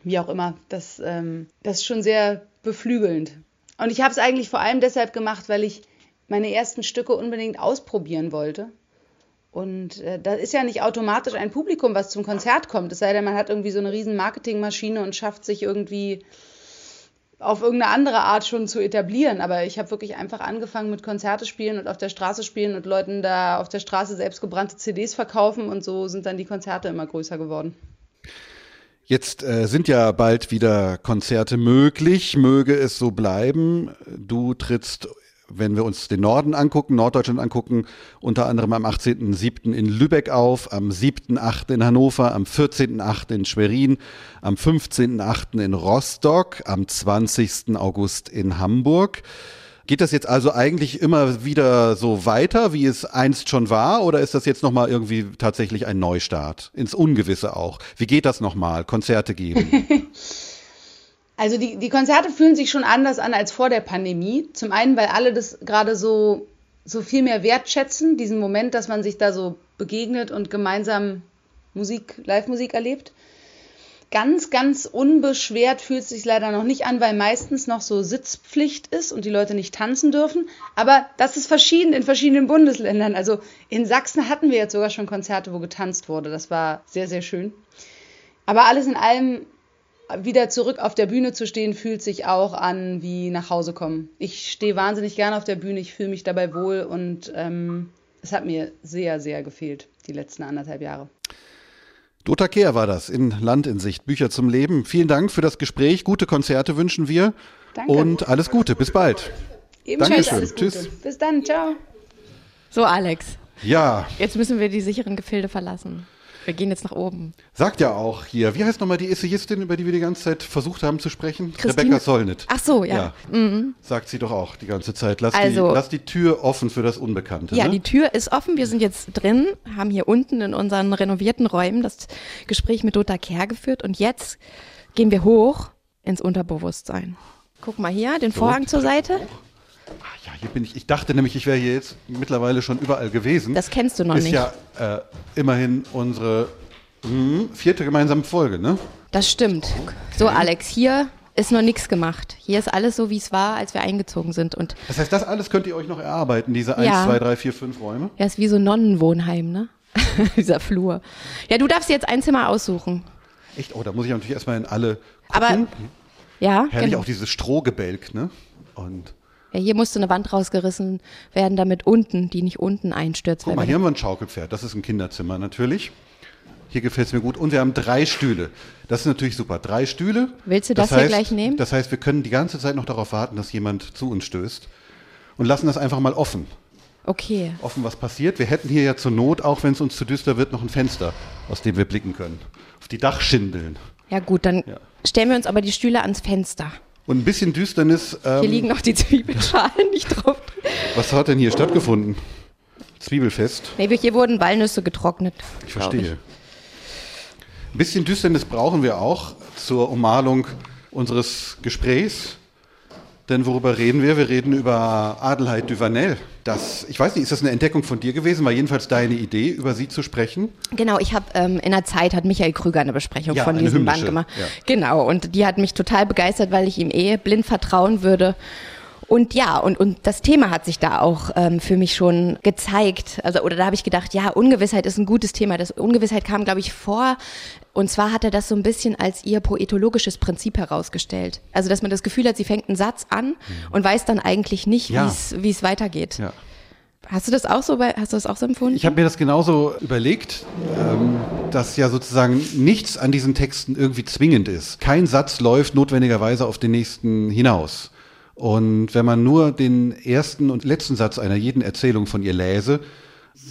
wie auch immer, das, ähm, das ist schon sehr beflügelnd. Und ich habe es eigentlich vor allem deshalb gemacht, weil ich meine ersten Stücke unbedingt ausprobieren wollte. Und äh, da ist ja nicht automatisch ein Publikum, was zum Konzert kommt. Es sei denn, man hat irgendwie so eine riesen Marketingmaschine und schafft sich irgendwie auf irgendeine andere Art schon zu etablieren. Aber ich habe wirklich einfach angefangen mit Konzerte spielen und auf der Straße spielen und Leuten da auf der Straße selbstgebrannte CDs verkaufen und so sind dann die Konzerte immer größer geworden. Jetzt äh, sind ja bald wieder Konzerte möglich, möge es so bleiben. Du trittst wenn wir uns den Norden angucken, Norddeutschland angucken, unter anderem am 18.07. in Lübeck auf, am 7.08. in Hannover, am 14.08. in Schwerin, am 15.08. in Rostock, am 20. August in Hamburg. Geht das jetzt also eigentlich immer wieder so weiter, wie es einst schon war, oder ist das jetzt nochmal irgendwie tatsächlich ein Neustart? Ins Ungewisse auch. Wie geht das nochmal? Konzerte geben? (laughs) Also die, die Konzerte fühlen sich schon anders an als vor der Pandemie. Zum einen, weil alle das gerade so, so viel mehr wertschätzen, diesen Moment, dass man sich da so begegnet und gemeinsam Musik, Live-Musik erlebt. Ganz, ganz unbeschwert fühlt es sich leider noch nicht an, weil meistens noch so Sitzpflicht ist und die Leute nicht tanzen dürfen. Aber das ist verschieden in verschiedenen Bundesländern. Also in Sachsen hatten wir jetzt sogar schon Konzerte, wo getanzt wurde. Das war sehr, sehr schön. Aber alles in allem wieder zurück auf der Bühne zu stehen, fühlt sich auch an wie nach Hause kommen. Ich stehe wahnsinnig gerne auf der Bühne, ich fühle mich dabei wohl und ähm, es hat mir sehr, sehr gefehlt, die letzten anderthalb Jahre. Dota Kehr war das in Land in Sicht, Bücher zum Leben. Vielen Dank für das Gespräch, gute Konzerte wünschen wir Danke. und alles Gute, bis bald. Ebenfalls Dankeschön. Tschüss. Bis dann, ciao. So, Alex. Ja. Jetzt müssen wir die sicheren Gefilde verlassen. Wir gehen jetzt nach oben. Sagt ja auch hier, wie heißt nochmal die Essayistin, über die wir die ganze Zeit versucht haben zu sprechen? Christine? Rebecca Solnit. Ach so, ja. ja. Mhm. Sagt sie doch auch die ganze Zeit. Lass, also, die, lass die Tür offen für das Unbekannte. Ja, ne? die Tür ist offen. Wir sind jetzt drin, haben hier unten in unseren renovierten Räumen das Gespräch mit Dota Kerr geführt und jetzt gehen wir hoch ins Unterbewusstsein. Guck mal hier, den Vorhang zur Seite. Hoch. Ja, hier bin ich. Ich dachte nämlich, ich wäre hier jetzt mittlerweile schon überall gewesen. Das kennst du noch ist nicht. Ist ja äh, immerhin unsere mh, vierte gemeinsame Folge, ne? Das stimmt. Okay. So, Alex, hier ist noch nichts gemacht. Hier ist alles so, wie es war, als wir eingezogen sind. Und das heißt, das alles könnt ihr euch noch erarbeiten, diese 1, 2, 3, 4, 5 Räume? Ja, ist wie so ein Nonnenwohnheim, ne? (laughs) Dieser Flur. Ja, du darfst jetzt ein Zimmer aussuchen. Echt? Oh, da muss ich natürlich erstmal in alle gucken. Aber, ja. Herrlich genau. auch dieses Strohgebälk, ne? Und ja, hier musste eine Wand rausgerissen werden, damit unten, die nicht unten einstürzt. Guck mal, hier haben wir ein Schaukelpferd. Das ist ein Kinderzimmer natürlich. Hier gefällt es mir gut. Und wir haben drei Stühle. Das ist natürlich super. Drei Stühle. Willst du das, das heißt, hier gleich nehmen? Das heißt, wir können die ganze Zeit noch darauf warten, dass jemand zu uns stößt und lassen das einfach mal offen. Okay. Offen, was passiert. Wir hätten hier ja zur Not, auch wenn es uns zu düster wird, noch ein Fenster, aus dem wir blicken können. Auf die Dachschindeln. Ja gut, dann ja. stellen wir uns aber die Stühle ans Fenster. Und ein bisschen Düsternis. Ähm, hier liegen noch die Zwiebelschalen nicht drauf. Was hat denn hier stattgefunden? Zwiebelfest? Nee, hier wurden Walnüsse getrocknet. Ich verstehe. Ein bisschen Düsternis brauchen wir auch zur Ummalung unseres Gesprächs. Denn worüber reden wir? Wir reden über Adelheid Duvanel. Das, ich weiß nicht, ist das eine Entdeckung von dir gewesen? War jedenfalls deine Idee, über sie zu sprechen? Genau, ich habe ähm, in der Zeit hat Michael Krüger eine Besprechung ja, von diesem Band gemacht. Ja. Genau, und die hat mich total begeistert, weil ich ihm eh blind vertrauen würde. Und ja, und, und das Thema hat sich da auch ähm, für mich schon gezeigt. Also, oder da habe ich gedacht, ja, Ungewissheit ist ein gutes Thema. Das Ungewissheit kam, glaube ich, vor und zwar hat er das so ein bisschen als ihr poetologisches Prinzip herausgestellt. Also, dass man das Gefühl hat, sie fängt einen Satz an mhm. und weiß dann eigentlich nicht, ja. wie es weitergeht. Ja. Hast du das auch so, hast du das auch so empfunden? Ich habe mir das genauso überlegt, ähm, dass ja sozusagen nichts an diesen Texten irgendwie zwingend ist. Kein Satz läuft notwendigerweise auf den nächsten hinaus. Und wenn man nur den ersten und letzten Satz einer jeden Erzählung von ihr läse,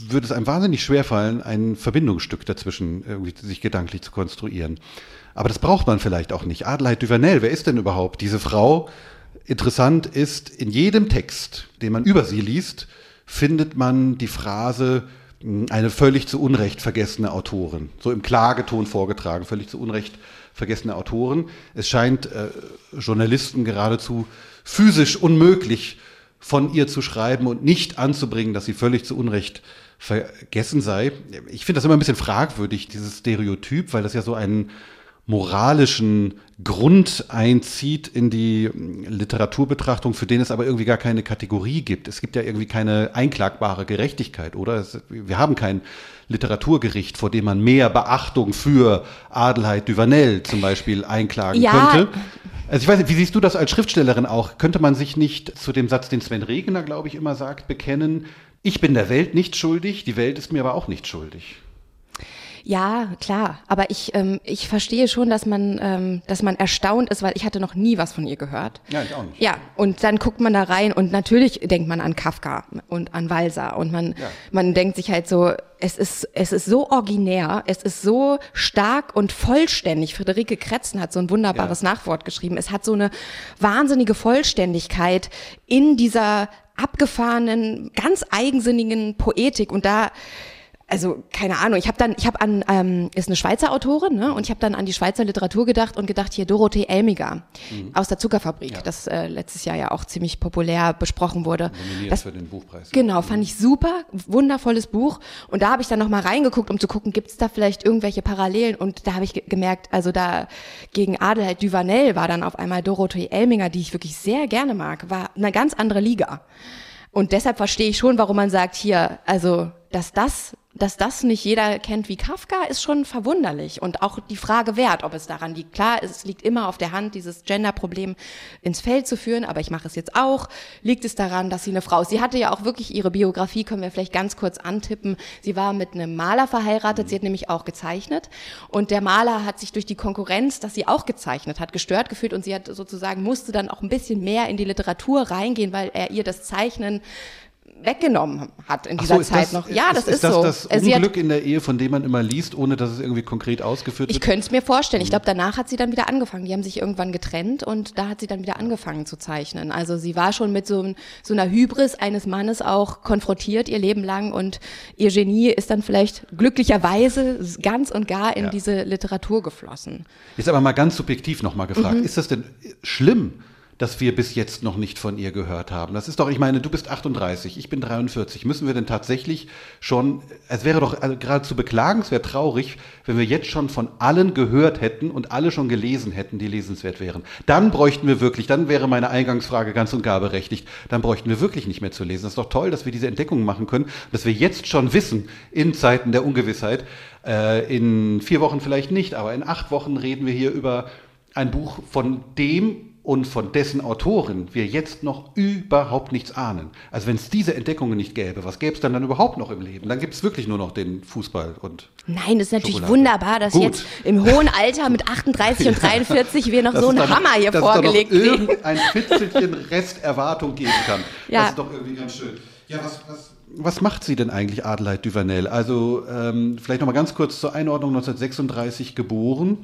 würde es einem wahnsinnig schwerfallen, ein Verbindungsstück dazwischen irgendwie sich gedanklich zu konstruieren. Aber das braucht man vielleicht auch nicht. Adelheid Duvernel, wer ist denn überhaupt diese Frau? Interessant ist, in jedem Text, den man über sie liest, findet man die Phrase, hm, eine völlig zu Unrecht vergessene Autorin. So im Klageton vorgetragen, völlig zu Unrecht vergessene Autoren. Es scheint äh, Journalisten geradezu physisch unmöglich von ihr zu schreiben und nicht anzubringen, dass sie völlig zu Unrecht vergessen sei. Ich finde das immer ein bisschen fragwürdig, dieses Stereotyp, weil das ja so einen moralischen Grund einzieht in die Literaturbetrachtung, für den es aber irgendwie gar keine Kategorie gibt. Es gibt ja irgendwie keine einklagbare Gerechtigkeit, oder? Es, wir haben kein Literaturgericht, vor dem man mehr Beachtung für Adelheid Duvanel zum Beispiel einklagen ja, könnte. Also ich weiß nicht, wie siehst du das als Schriftstellerin auch? Könnte man sich nicht zu dem Satz, den Sven Regner, glaube ich, immer sagt, bekennen, ich bin der Welt nicht schuldig, die Welt ist mir aber auch nicht schuldig? Ja, klar. Aber ich, ähm, ich verstehe schon, dass man, ähm, dass man erstaunt ist, weil ich hatte noch nie was von ihr gehört. Ja, ich auch nicht. Ja, und dann guckt man da rein und natürlich denkt man an Kafka und an Walser und man, ja. man denkt sich halt so, es ist, es ist so originär, es ist so stark und vollständig. Friederike Kretzen hat so ein wunderbares ja. Nachwort geschrieben. Es hat so eine wahnsinnige Vollständigkeit in dieser abgefahrenen, ganz eigensinnigen Poetik und da also keine Ahnung, ich habe dann, ich habe an, ähm, ist eine Schweizer Autorin, ne? Und ich habe dann an die Schweizer Literatur gedacht und gedacht, hier Dorothee Elmiger mhm. aus der Zuckerfabrik, ja. das äh, letztes Jahr ja auch ziemlich populär besprochen wurde. Das, für den Buchpreis. Genau, fand ich super, wundervolles Buch. Und da habe ich dann nochmal reingeguckt, um zu gucken, gibt es da vielleicht irgendwelche Parallelen? Und da habe ich gemerkt, also da gegen Adelheid Duvanel war dann auf einmal Dorothee Elmiger, die ich wirklich sehr gerne mag, war eine ganz andere Liga. Und deshalb verstehe ich schon, warum man sagt, hier, also, dass das dass das nicht jeder kennt wie Kafka, ist schon verwunderlich und auch die Frage wert, ob es daran liegt. Klar, es liegt immer auf der Hand, dieses Gender-Problem ins Feld zu führen, aber ich mache es jetzt auch. Liegt es daran, dass sie eine Frau ist? Sie hatte ja auch wirklich ihre Biografie, können wir vielleicht ganz kurz antippen. Sie war mit einem Maler verheiratet, sie hat nämlich auch gezeichnet und der Maler hat sich durch die Konkurrenz, dass sie auch gezeichnet hat, gestört gefühlt und sie hat sozusagen musste dann auch ein bisschen mehr in die Literatur reingehen, weil er ihr das Zeichnen weggenommen hat in dieser so, Zeit das, noch. Ja, das ist, ist das so. das Unglück in der Ehe, von dem man immer liest, ohne dass es irgendwie konkret ausgeführt wird? Ich könnte es mir vorstellen. Ich glaube, danach hat sie dann wieder angefangen. Die haben sich irgendwann getrennt und da hat sie dann wieder angefangen zu zeichnen. Also sie war schon mit so, so einer Hybris eines Mannes auch konfrontiert ihr Leben lang und ihr Genie ist dann vielleicht glücklicherweise ganz und gar in ja. diese Literatur geflossen. Jetzt aber mal ganz subjektiv nochmal gefragt. Mhm. Ist das denn schlimm? Das wir bis jetzt noch nicht von ihr gehört haben. Das ist doch, ich meine, du bist 38, ich bin 43. Müssen wir denn tatsächlich schon, es wäre doch geradezu beklagenswert traurig, wenn wir jetzt schon von allen gehört hätten und alle schon gelesen hätten, die lesenswert wären. Dann bräuchten wir wirklich, dann wäre meine Eingangsfrage ganz und gar berechtigt, dann bräuchten wir wirklich nicht mehr zu lesen. Das ist doch toll, dass wir diese Entdeckungen machen können, dass wir jetzt schon wissen, in Zeiten der Ungewissheit, äh, in vier Wochen vielleicht nicht, aber in acht Wochen reden wir hier über ein Buch von dem und von dessen Autorin wir jetzt noch überhaupt nichts ahnen. Also wenn es diese Entdeckungen nicht gäbe, was gäbe es dann dann überhaupt noch im Leben? Dann gibt es wirklich nur noch den Fußball und Nein, das ist natürlich Schokolade. wunderbar, dass Gut. jetzt im hohen Alter mit 38 und (laughs) 43 wir noch dass so einen Hammer hier dass vorgelegt kriegen. irgendein Fitzelchen Resterwartung geben kann. Ja. Das ist doch irgendwie ganz schön. Ja, was, was, was macht sie denn eigentlich, Adelheid Duvernel? Also ähm, vielleicht noch mal ganz kurz zur Einordnung, 1936 geboren.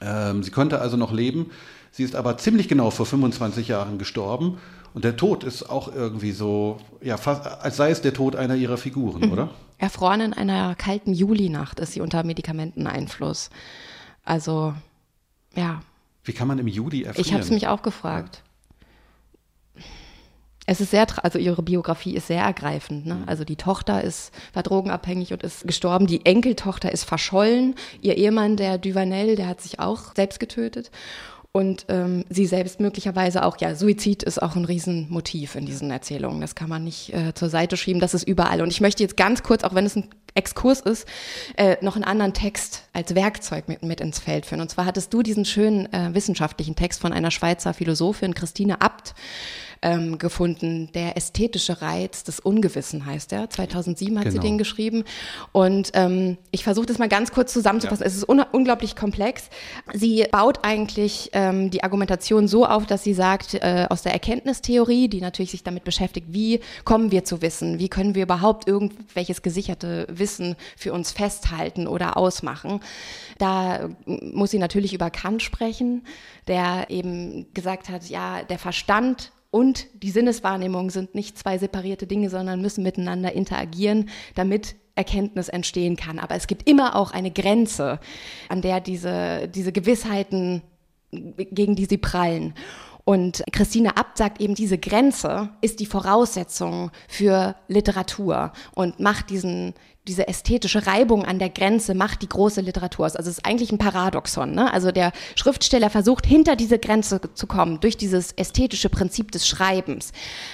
Ähm, sie konnte also noch leben. Sie ist aber ziemlich genau vor 25 Jahren gestorben. Und der Tod ist auch irgendwie so, ja, fast, als sei es der Tod einer ihrer Figuren, oder? Erfroren in einer kalten Julinacht ist sie unter Medikamenteneinfluss. Also, ja, Wie kann man im Juli erfrieren? ich habe es mich auch gefragt. Es ist sehr, also ihre Biografie ist sehr ergreifend. Ne? Also die Tochter ist, war drogenabhängig und ist gestorben. Die Enkeltochter ist verschollen. Ihr Ehemann, der Duvanel, der hat sich auch selbst getötet. Und ähm, sie selbst möglicherweise auch, ja, Suizid ist auch ein Riesenmotiv in diesen Erzählungen. Das kann man nicht äh, zur Seite schieben, das ist überall. Und ich möchte jetzt ganz kurz, auch wenn es ein Exkurs ist, äh, noch einen anderen Text als Werkzeug mit, mit ins Feld führen. Und zwar hattest du diesen schönen äh, wissenschaftlichen Text von einer Schweizer Philosophin, Christine Abt, ähm, gefunden. Der ästhetische Reiz des Ungewissen heißt er. 2007 hat sie Genau. den geschrieben. Und ähm, ich versuche das mal ganz kurz zusammenzufassen. Es ist un unglaublich komplex. Sie baut eigentlich ähm, die Argumentation so auf, dass sie sagt, äh, aus der Erkenntnistheorie, die natürlich sich damit beschäftigt, wie kommen wir zu Wissen? Wie können wir überhaupt irgendwelches gesicherte Wissen für uns festhalten oder ausmachen? Da äh, muss sie natürlich über Kant sprechen, der eben gesagt hat, ja, der Verstand und die Sinneswahrnehmung sind nicht zwei separierte Dinge, sondern müssen miteinander interagieren, damit Erkenntnis entstehen kann. Aber es gibt immer auch eine Grenze, an der diese, diese Gewissheiten, gegen die sie prallen. Und Christine Abt sagt eben, diese Grenze ist die Voraussetzung für Literatur und macht diesen, diese ästhetische Reibung an der Grenze, macht die große Literatur aus. Also es ist eigentlich ein Paradoxon. Ne? Also der Schriftsteller versucht, hinter diese Grenze zu kommen, durch dieses ästhetische Prinzip des Schreibens.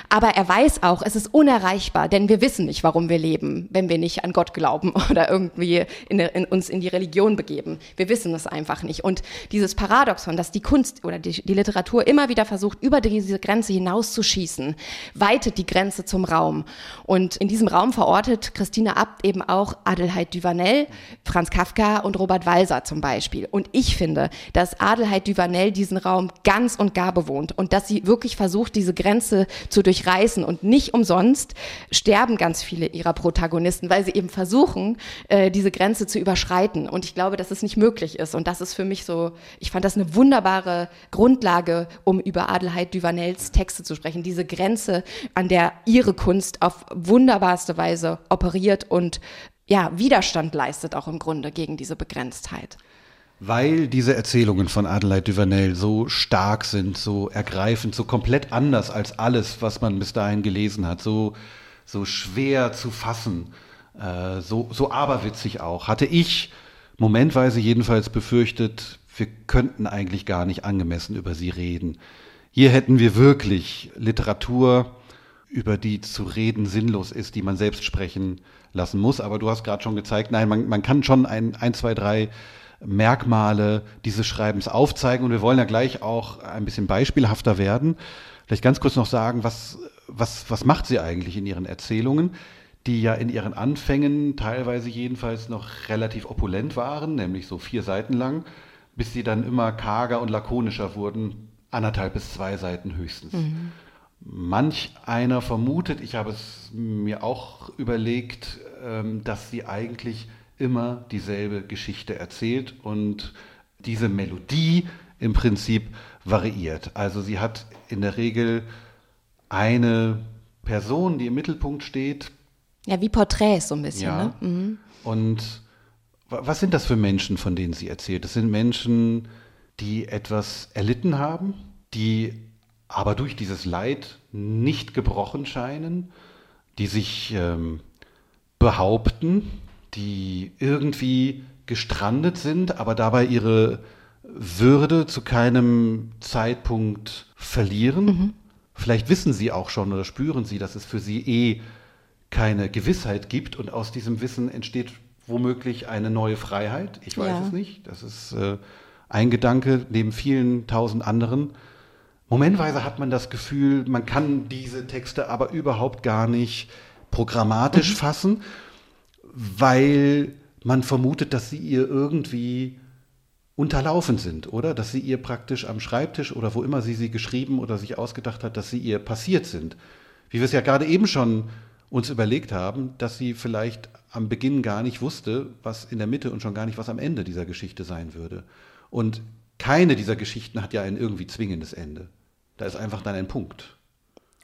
Aber er weiß auch, es ist unerreichbar, denn wir wissen nicht, warum wir leben, wenn wir nicht an Gott glauben (laughs) oder irgendwie in, in uns in die Religion begeben. Wir wissen es einfach nicht. Und dieses Paradoxon, dass die Kunst oder die, die Literatur immer wieder versucht, über diese Grenze hinauszuschießen, weitet die Grenze zum Raum. Und in diesem Raum verortet Christine Abt eben auch Adelheid Duvanel, Franz Kafka und Robert Walser zum Beispiel. Und ich finde, dass Adelheid Duvanel diesen Raum ganz und gar bewohnt und dass sie wirklich versucht, diese Grenze zu durchreißen. Und nicht umsonst sterben ganz viele ihrer Protagonisten, weil sie eben versuchen, äh, diese Grenze zu überschreiten. Und ich glaube, dass es nicht möglich ist. Und das ist für mich so, ich fand das eine wunderbare Grundlage, um über Adelheid Duvanels Texte zu sprechen. Diese Grenze, an der ihre Kunst auf wunderbarste Weise operiert und ja, Widerstand leistet auch im Grunde gegen diese Begrenztheit. Weil diese Erzählungen von Adelheid Duvernay so stark sind, so ergreifend, so komplett anders als alles, was man bis dahin gelesen hat, so, so schwer zu fassen, äh, so, so aberwitzig auch, hatte ich momentweise jedenfalls befürchtet, wir könnten eigentlich gar nicht angemessen über sie reden. Hier hätten wir wirklich Literatur, über die zu reden sinnlos ist, die man selbst sprechen lassen muss. Aber du hast gerade schon gezeigt, nein, man, man kann schon ein, ein, zwei, drei Merkmale dieses Schreibens aufzeigen. Und wir wollen ja gleich auch ein bisschen beispielhafter werden. Vielleicht ganz kurz noch sagen, was, was, was macht sie eigentlich in ihren Erzählungen, die ja in ihren Anfängen teilweise jedenfalls noch relativ opulent waren, nämlich so vier Seiten lang, bis sie dann immer karger und lakonischer wurden, anderthalb bis zwei Seiten höchstens. Mhm. Manch einer vermutet, ich habe es mir auch überlegt, ähm, dass sie eigentlich immer dieselbe Geschichte erzählt und diese Melodie im Prinzip variiert. Also sie hat in der Regel eine Person, die im Mittelpunkt steht. Ja, wie Porträts so ein bisschen. Ja. Ne? Mhm. Und was sind das für Menschen, von denen sie erzählt? Das sind Menschen, die etwas erlitten haben, die aber durch dieses Leid nicht gebrochen scheinen, die sich ähm, behaupten, die irgendwie gestrandet sind, aber dabei ihre Würde zu keinem Zeitpunkt verlieren. Mhm. Vielleicht wissen sie auch schon oder spüren sie, dass es für sie eh keine Gewissheit gibt und aus diesem Wissen entsteht womöglich eine neue Freiheit. Ich weiß Ja. es nicht. Das ist äh, ein Gedanke neben vielen tausend anderen. Momentweise hat man das Gefühl, man kann diese Texte aber überhaupt gar nicht programmatisch mhm. fassen, weil man vermutet, dass sie ihr irgendwie unterlaufen sind, oder? Dass sie ihr praktisch am Schreibtisch oder wo immer sie sie geschrieben oder sich ausgedacht hat, dass sie ihr passiert sind. Wie wir es ja gerade eben schon uns überlegt haben, dass sie vielleicht am Beginn gar nicht wusste, was in der Mitte und schon gar nicht, was am Ende dieser Geschichte sein würde. Und keine dieser Geschichten hat ja ein irgendwie zwingendes Ende. Da ist einfach dann ein Punkt.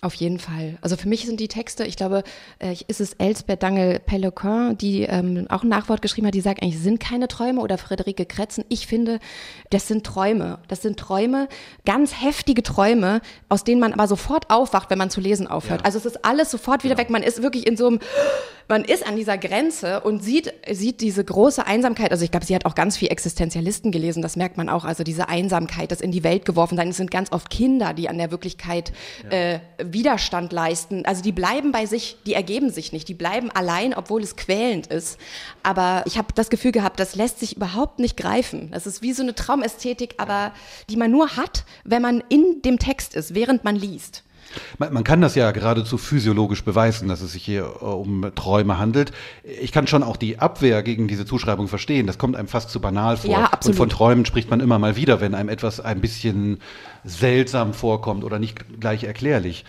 Auf jeden Fall. Also für mich sind die Texte, ich glaube, äh, ist es Elsbeth Dangel-Pellequin, die ähm, auch ein Nachwort geschrieben hat, die sagt eigentlich, sind keine Träume oder Friederike Kretzen. Ich finde, das sind Träume. Das sind Träume, ganz heftige Träume, aus denen man aber sofort aufwacht, wenn man zu lesen aufhört. Ja. Also es ist alles sofort wieder genau. weg. Man ist wirklich in so einem man ist an dieser Grenze und sieht, sieht diese große Einsamkeit. Also ich glaube, sie hat auch ganz viel Existenzialisten gelesen, das merkt man auch. Also diese Einsamkeit, das in die Welt geworfen sein. Es sind ganz oft Kinder, die an der Wirklichkeit ja. äh, Widerstand leisten. Also die bleiben bei sich, die ergeben sich nicht, die bleiben allein, obwohl es quälend ist. Aber ich habe das Gefühl gehabt, das lässt sich überhaupt nicht greifen. Das ist wie so eine Traumästhetik, aber die man nur hat, wenn man in dem Text ist, während man liest. Man, man, kann das ja geradezu physiologisch beweisen, dass es sich hier äh, um Träume handelt. Ich kann schon auch die Abwehr gegen diese Zuschreibung verstehen. Das kommt einem fast zu banal vor. Ja, absolut. Und von Träumen spricht man immer mal wieder, wenn einem etwas ein bisschen seltsam vorkommt oder nicht gleich erklärlich.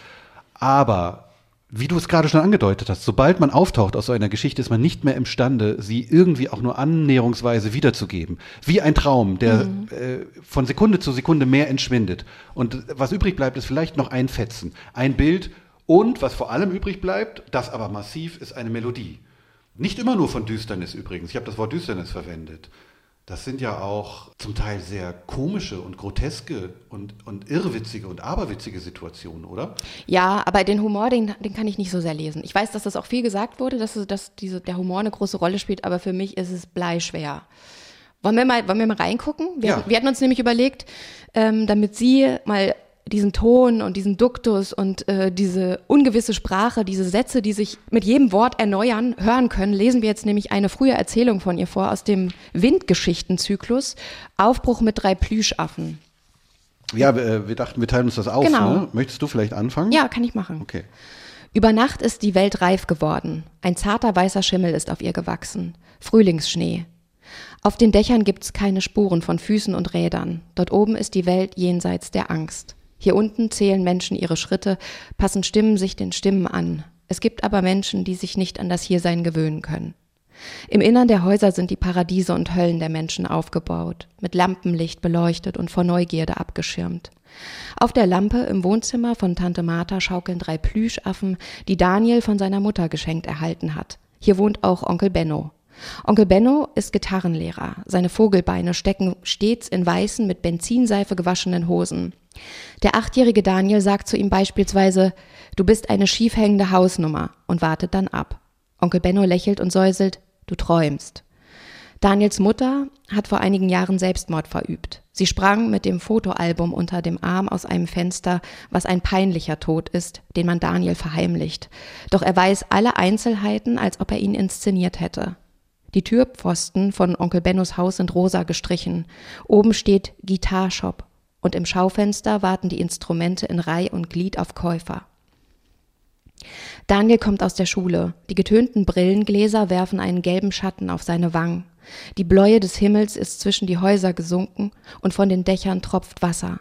Aber wie du es gerade schon angedeutet hast, sobald man auftaucht aus so einer Geschichte, ist man nicht mehr imstande, sie irgendwie auch nur annäherungsweise wiederzugeben. Wie ein Traum, der mhm. äh, von Sekunde zu Sekunde mehr entschwindet. Und was übrig bleibt, ist vielleicht noch ein Fetzen, ein Bild und was vor allem übrig bleibt, das aber massiv ist eine Melodie. Nicht immer nur von Düsternis übrigens. Ich habe das Wort Düsternis verwendet. Das sind ja auch zum Teil sehr komische und groteske und, und irrwitzige und aberwitzige Situationen, oder? Ja, aber den Humor, den, den kann ich nicht so sehr lesen. Ich weiß, dass das auch viel gesagt wurde, dass, dass diese, der Humor eine große Rolle spielt, aber für mich ist es bleischwer. Wollen wir mal, wollen wir mal reingucken? Wir, ja. wir hatten uns nämlich überlegt, ähm, damit Sie mal diesen Ton und diesen Duktus und äh, diese ungewisse Sprache, diese Sätze, die sich mit jedem Wort erneuern, hören können, lesen wir jetzt nämlich eine frühe Erzählung von ihr vor aus dem Windgeschichtenzyklus Aufbruch mit drei Plüschaffen. Ja, wir, äh, wir dachten, wir teilen uns das auf. Genau. Ne? Möchtest du vielleicht anfangen? Ja, kann ich machen. Okay. Über Nacht ist die Welt reif geworden. Ein zarter weißer Schimmel ist auf ihr gewachsen. Frühlingsschnee. Auf den Dächern gibt's keine Spuren von Füßen und Rädern. Dort oben ist die Welt jenseits der Angst. Hier unten zählen Menschen ihre Schritte, passen Stimmen sich den Stimmen an. Es gibt aber Menschen, die sich nicht an das Hiersein gewöhnen können. Im Innern der Häuser sind die Paradiese und Höllen der Menschen aufgebaut, mit Lampenlicht beleuchtet und vor Neugierde abgeschirmt. Auf der Lampe im Wohnzimmer von Tante Martha schaukeln drei Plüschaffen, die Daniel von seiner Mutter geschenkt erhalten hat. Hier wohnt auch Onkel Benno. Onkel Benno ist Gitarrenlehrer. Seine Vogelbeine stecken stets in weißen, mit Benzinseife gewaschenen Hosen. Der achtjährige Daniel sagt zu ihm beispielsweise, du bist eine schiefhängende Hausnummer und wartet dann ab. Onkel Benno lächelt und säuselt, du träumst. Daniels Mutter hat vor einigen Jahren Selbstmord verübt. Sie sprang mit dem Fotoalbum unter dem Arm aus einem Fenster, was ein peinlicher Tod ist, den man Daniel verheimlicht. Doch er weiß alle Einzelheiten, als ob er ihn inszeniert hätte. Die Türpfosten von Onkel Bennos Haus sind rosa gestrichen. Oben steht Gitarshop und im Schaufenster warten die Instrumente in Reih und Glied auf Käufer. Daniel kommt aus der Schule. Die getönten Brillengläser werfen einen gelben Schatten auf seine Wangen. Die Bläue des Himmels ist zwischen die Häuser gesunken und von den Dächern tropft Wasser.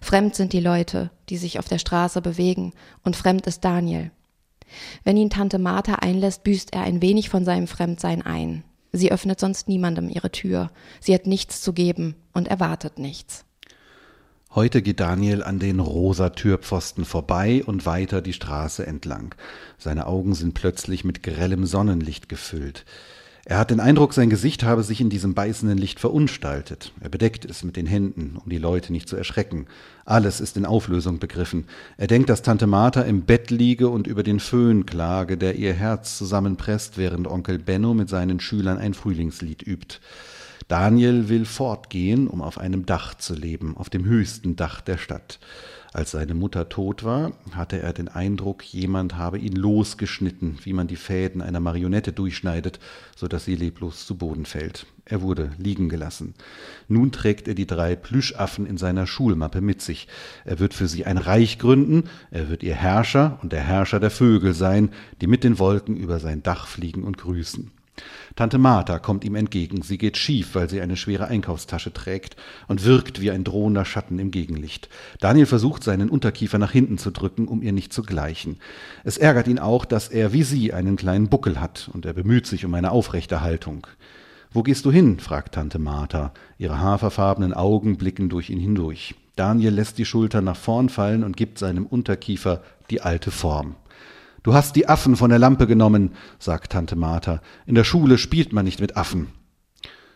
Fremd sind die Leute, die sich auf der Straße bewegen, und fremd ist Daniel. Wenn ihn Tante Martha einlässt, büßt er ein wenig von seinem Fremdsein ein. Sie öffnet sonst niemandem ihre Tür. Sie hat nichts zu geben und erwartet nichts. Heute geht Daniel an den rosa Türpfosten vorbei und weiter die Straße entlang. Seine Augen sind plötzlich mit grellem Sonnenlicht gefüllt. Er hat den Eindruck, sein Gesicht habe sich in diesem beißenden Licht verunstaltet. Er bedeckt es mit den Händen, um die Leute nicht zu erschrecken. Alles ist in Auflösung begriffen. Er denkt, dass Tante Martha im Bett liege und über den Föhn klage, der ihr Herz zusammenpresst, während Onkel Benno mit seinen Schülern ein Frühlingslied übt. Daniel will fortgehen, um auf einem Dach zu leben, auf dem höchsten Dach der Stadt. Als seine Mutter tot war, hatte er den Eindruck, jemand habe ihn losgeschnitten, wie man die Fäden einer Marionette durchschneidet, so dass sie leblos zu Boden fällt. Er wurde liegen gelassen. Nun trägt er die drei Plüschaffen in seiner Schulmappe mit sich. Er wird für sie ein Reich gründen, er wird ihr Herrscher und der Herrscher der Vögel sein, die mit den Wolken über sein Dach fliegen und grüßen. Tante Martha kommt ihm entgegen. Sie geht schief, weil sie eine schwere Einkaufstasche trägt und wirkt wie ein drohender Schatten im Gegenlicht. Daniel versucht, seinen Unterkiefer nach hinten zu drücken, um ihr nicht zu gleichen. Es ärgert ihn auch, dass er wie sie einen kleinen Buckel hat und er bemüht sich um eine aufrechte Haltung. Wo gehst du hin? fragt Tante Martha. Ihre haferfarbenen Augen blicken durch ihn hindurch. Daniel lässt die Schultern nach vorn fallen und gibt seinem Unterkiefer die alte Form. Du hast die Affen von der Lampe genommen, sagt Tante Martha. In der Schule spielt man nicht mit Affen.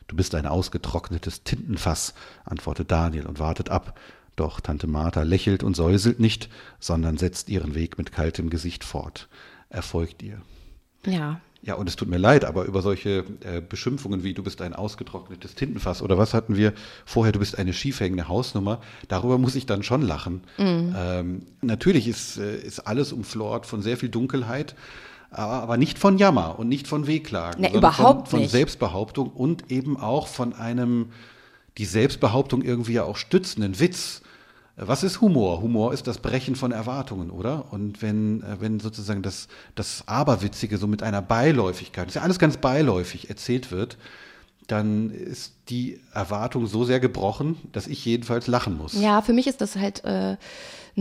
Du bist ein ausgetrocknetes Tintenfass, antwortet Daniel und wartet ab. Doch Tante Martha lächelt und säuselt nicht, sondern setzt ihren Weg mit kaltem Gesicht fort. Er folgt ihr. Ja, ja, und es tut mir leid, aber über solche äh, Beschimpfungen wie du bist ein ausgetrocknetes Tintenfass oder was hatten wir vorher, du bist eine schiefhängende Hausnummer, darüber muss ich dann schon lachen. Mhm. Ähm, natürlich ist, äh, ist alles umflort von sehr viel Dunkelheit, aber, aber nicht von Jammer und nicht von Wehklagen, nee, überhaupt von, von. Selbstbehauptung und eben auch von einem die Selbstbehauptung irgendwie ja auch stützenden Witz. Was ist Humor? Humor ist das Brechen von Erwartungen, oder? Und wenn, äh, wenn sozusagen das, das Aberwitzige so mit einer Beiläufigkeit, das ist ja alles ganz beiläufig erzählt wird, dann ist die Erwartung so sehr gebrochen, dass ich jedenfalls lachen muss. Ja, für mich ist das halt äh,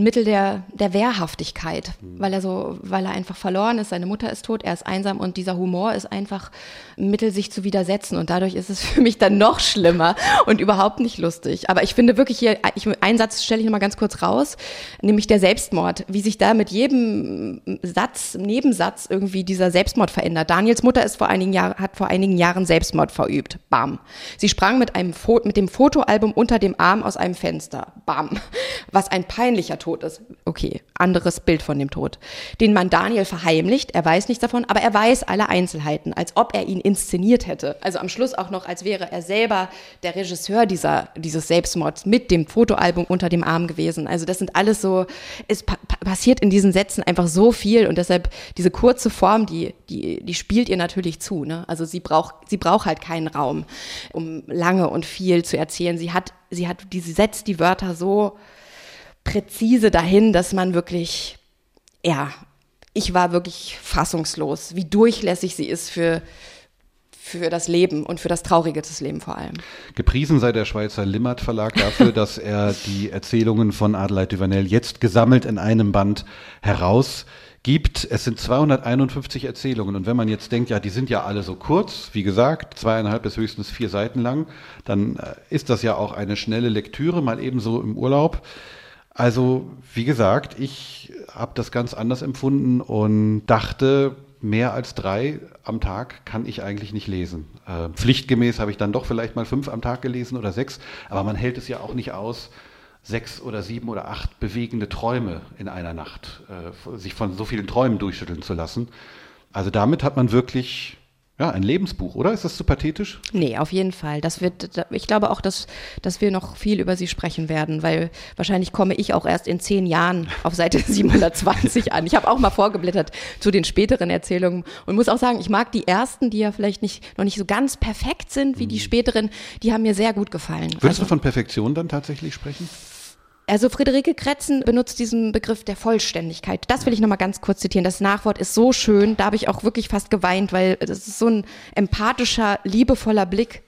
Mittel der, der Wehrhaftigkeit, mhm. weil er so, weil er einfach verloren ist, seine Mutter ist tot, er ist einsam und dieser Humor ist einfach ein Mittel, sich zu widersetzen und dadurch ist es (laughs) für mich dann noch schlimmer und überhaupt nicht lustig. Aber ich finde wirklich hier, ich, einen Satz stelle ich nochmal ganz kurz raus, nämlich der Selbstmord, wie sich da mit jedem Satz, Nebensatz irgendwie dieser Selbstmord verändert. Daniels Mutter ist vor einigen Jahren, hat vor einigen Jahren Selbstmord verübt. Bam. Sie sprang mit einem mit dem Fotoalbum unter dem Arm aus einem Fenster. Bam. Was ein peinlicher Tod ist. Okay, anderes Bild von dem Tod. Den man Daniel verheimlicht, er weiß nichts davon, aber er weiß alle Einzelheiten, als ob er ihn inszeniert hätte. Also am Schluss auch noch, als wäre er selber der Regisseur dieser, dieses Selbstmords mit dem Fotoalbum unter dem Arm gewesen. Also das sind alles so, es pa passiert in diesen Sätzen einfach so viel und deshalb diese kurze Form, die, die, die spielt ihr natürlich zu. Ne? Also sie braucht, sie braucht halt keinen Raum, um lange und viel zu erzählen. Sie hat, sie hat, sie setzt die Wörter so präzise dahin, dass man wirklich, ja, ich war wirklich fassungslos, wie durchlässig sie ist für, für das Leben und für das Traurige des Lebens vor allem. Gepriesen sei der Schweizer Limmert Verlag dafür, (laughs) dass er die Erzählungen von Adelheid Duvanel jetzt gesammelt in einem Band herausgibt. Es sind 251 Erzählungen und wenn man jetzt denkt, ja, die sind ja alle so kurz, wie gesagt, zweieinhalb bis höchstens vier Seiten lang, dann äh, ist das ja auch eine schnelle Lektüre, mal ebenso im Urlaub. Also, wie gesagt, ich habe das ganz anders empfunden und dachte, mehr als drei am Tag kann ich eigentlich nicht lesen. Äh, pflichtgemäß habe ich dann doch vielleicht mal fünf am Tag gelesen oder sechs, aber man hält es ja auch nicht aus, sechs oder sieben oder acht bewegende Träume in einer Nacht, äh, sich von so vielen Träumen durchschütteln zu lassen. Also damit hat man wirklich ja, ein Lebensbuch, oder? Ist das zu pathetisch? Nee, auf jeden Fall. Das wird, ich glaube auch, dass, dass wir noch viel über sie sprechen werden, weil wahrscheinlich komme ich auch erst in zehn Jahren auf Seite (laughs) 720 an. Ich habe auch mal vorgeblättert zu den späteren Erzählungen und muss auch sagen, ich mag die ersten, die ja vielleicht nicht, noch nicht so ganz perfekt sind wie die mhm. späteren, die haben mir sehr gut gefallen. Würdest also, du von Perfektion dann tatsächlich sprechen? Also Friederike Kretzen benutzt diesen Begriff der Vollständigkeit. Das will ich nochmal ganz kurz zitieren. Das Nachwort ist so schön, da habe ich auch wirklich fast geweint, weil das ist so ein empathischer, liebevoller Blick,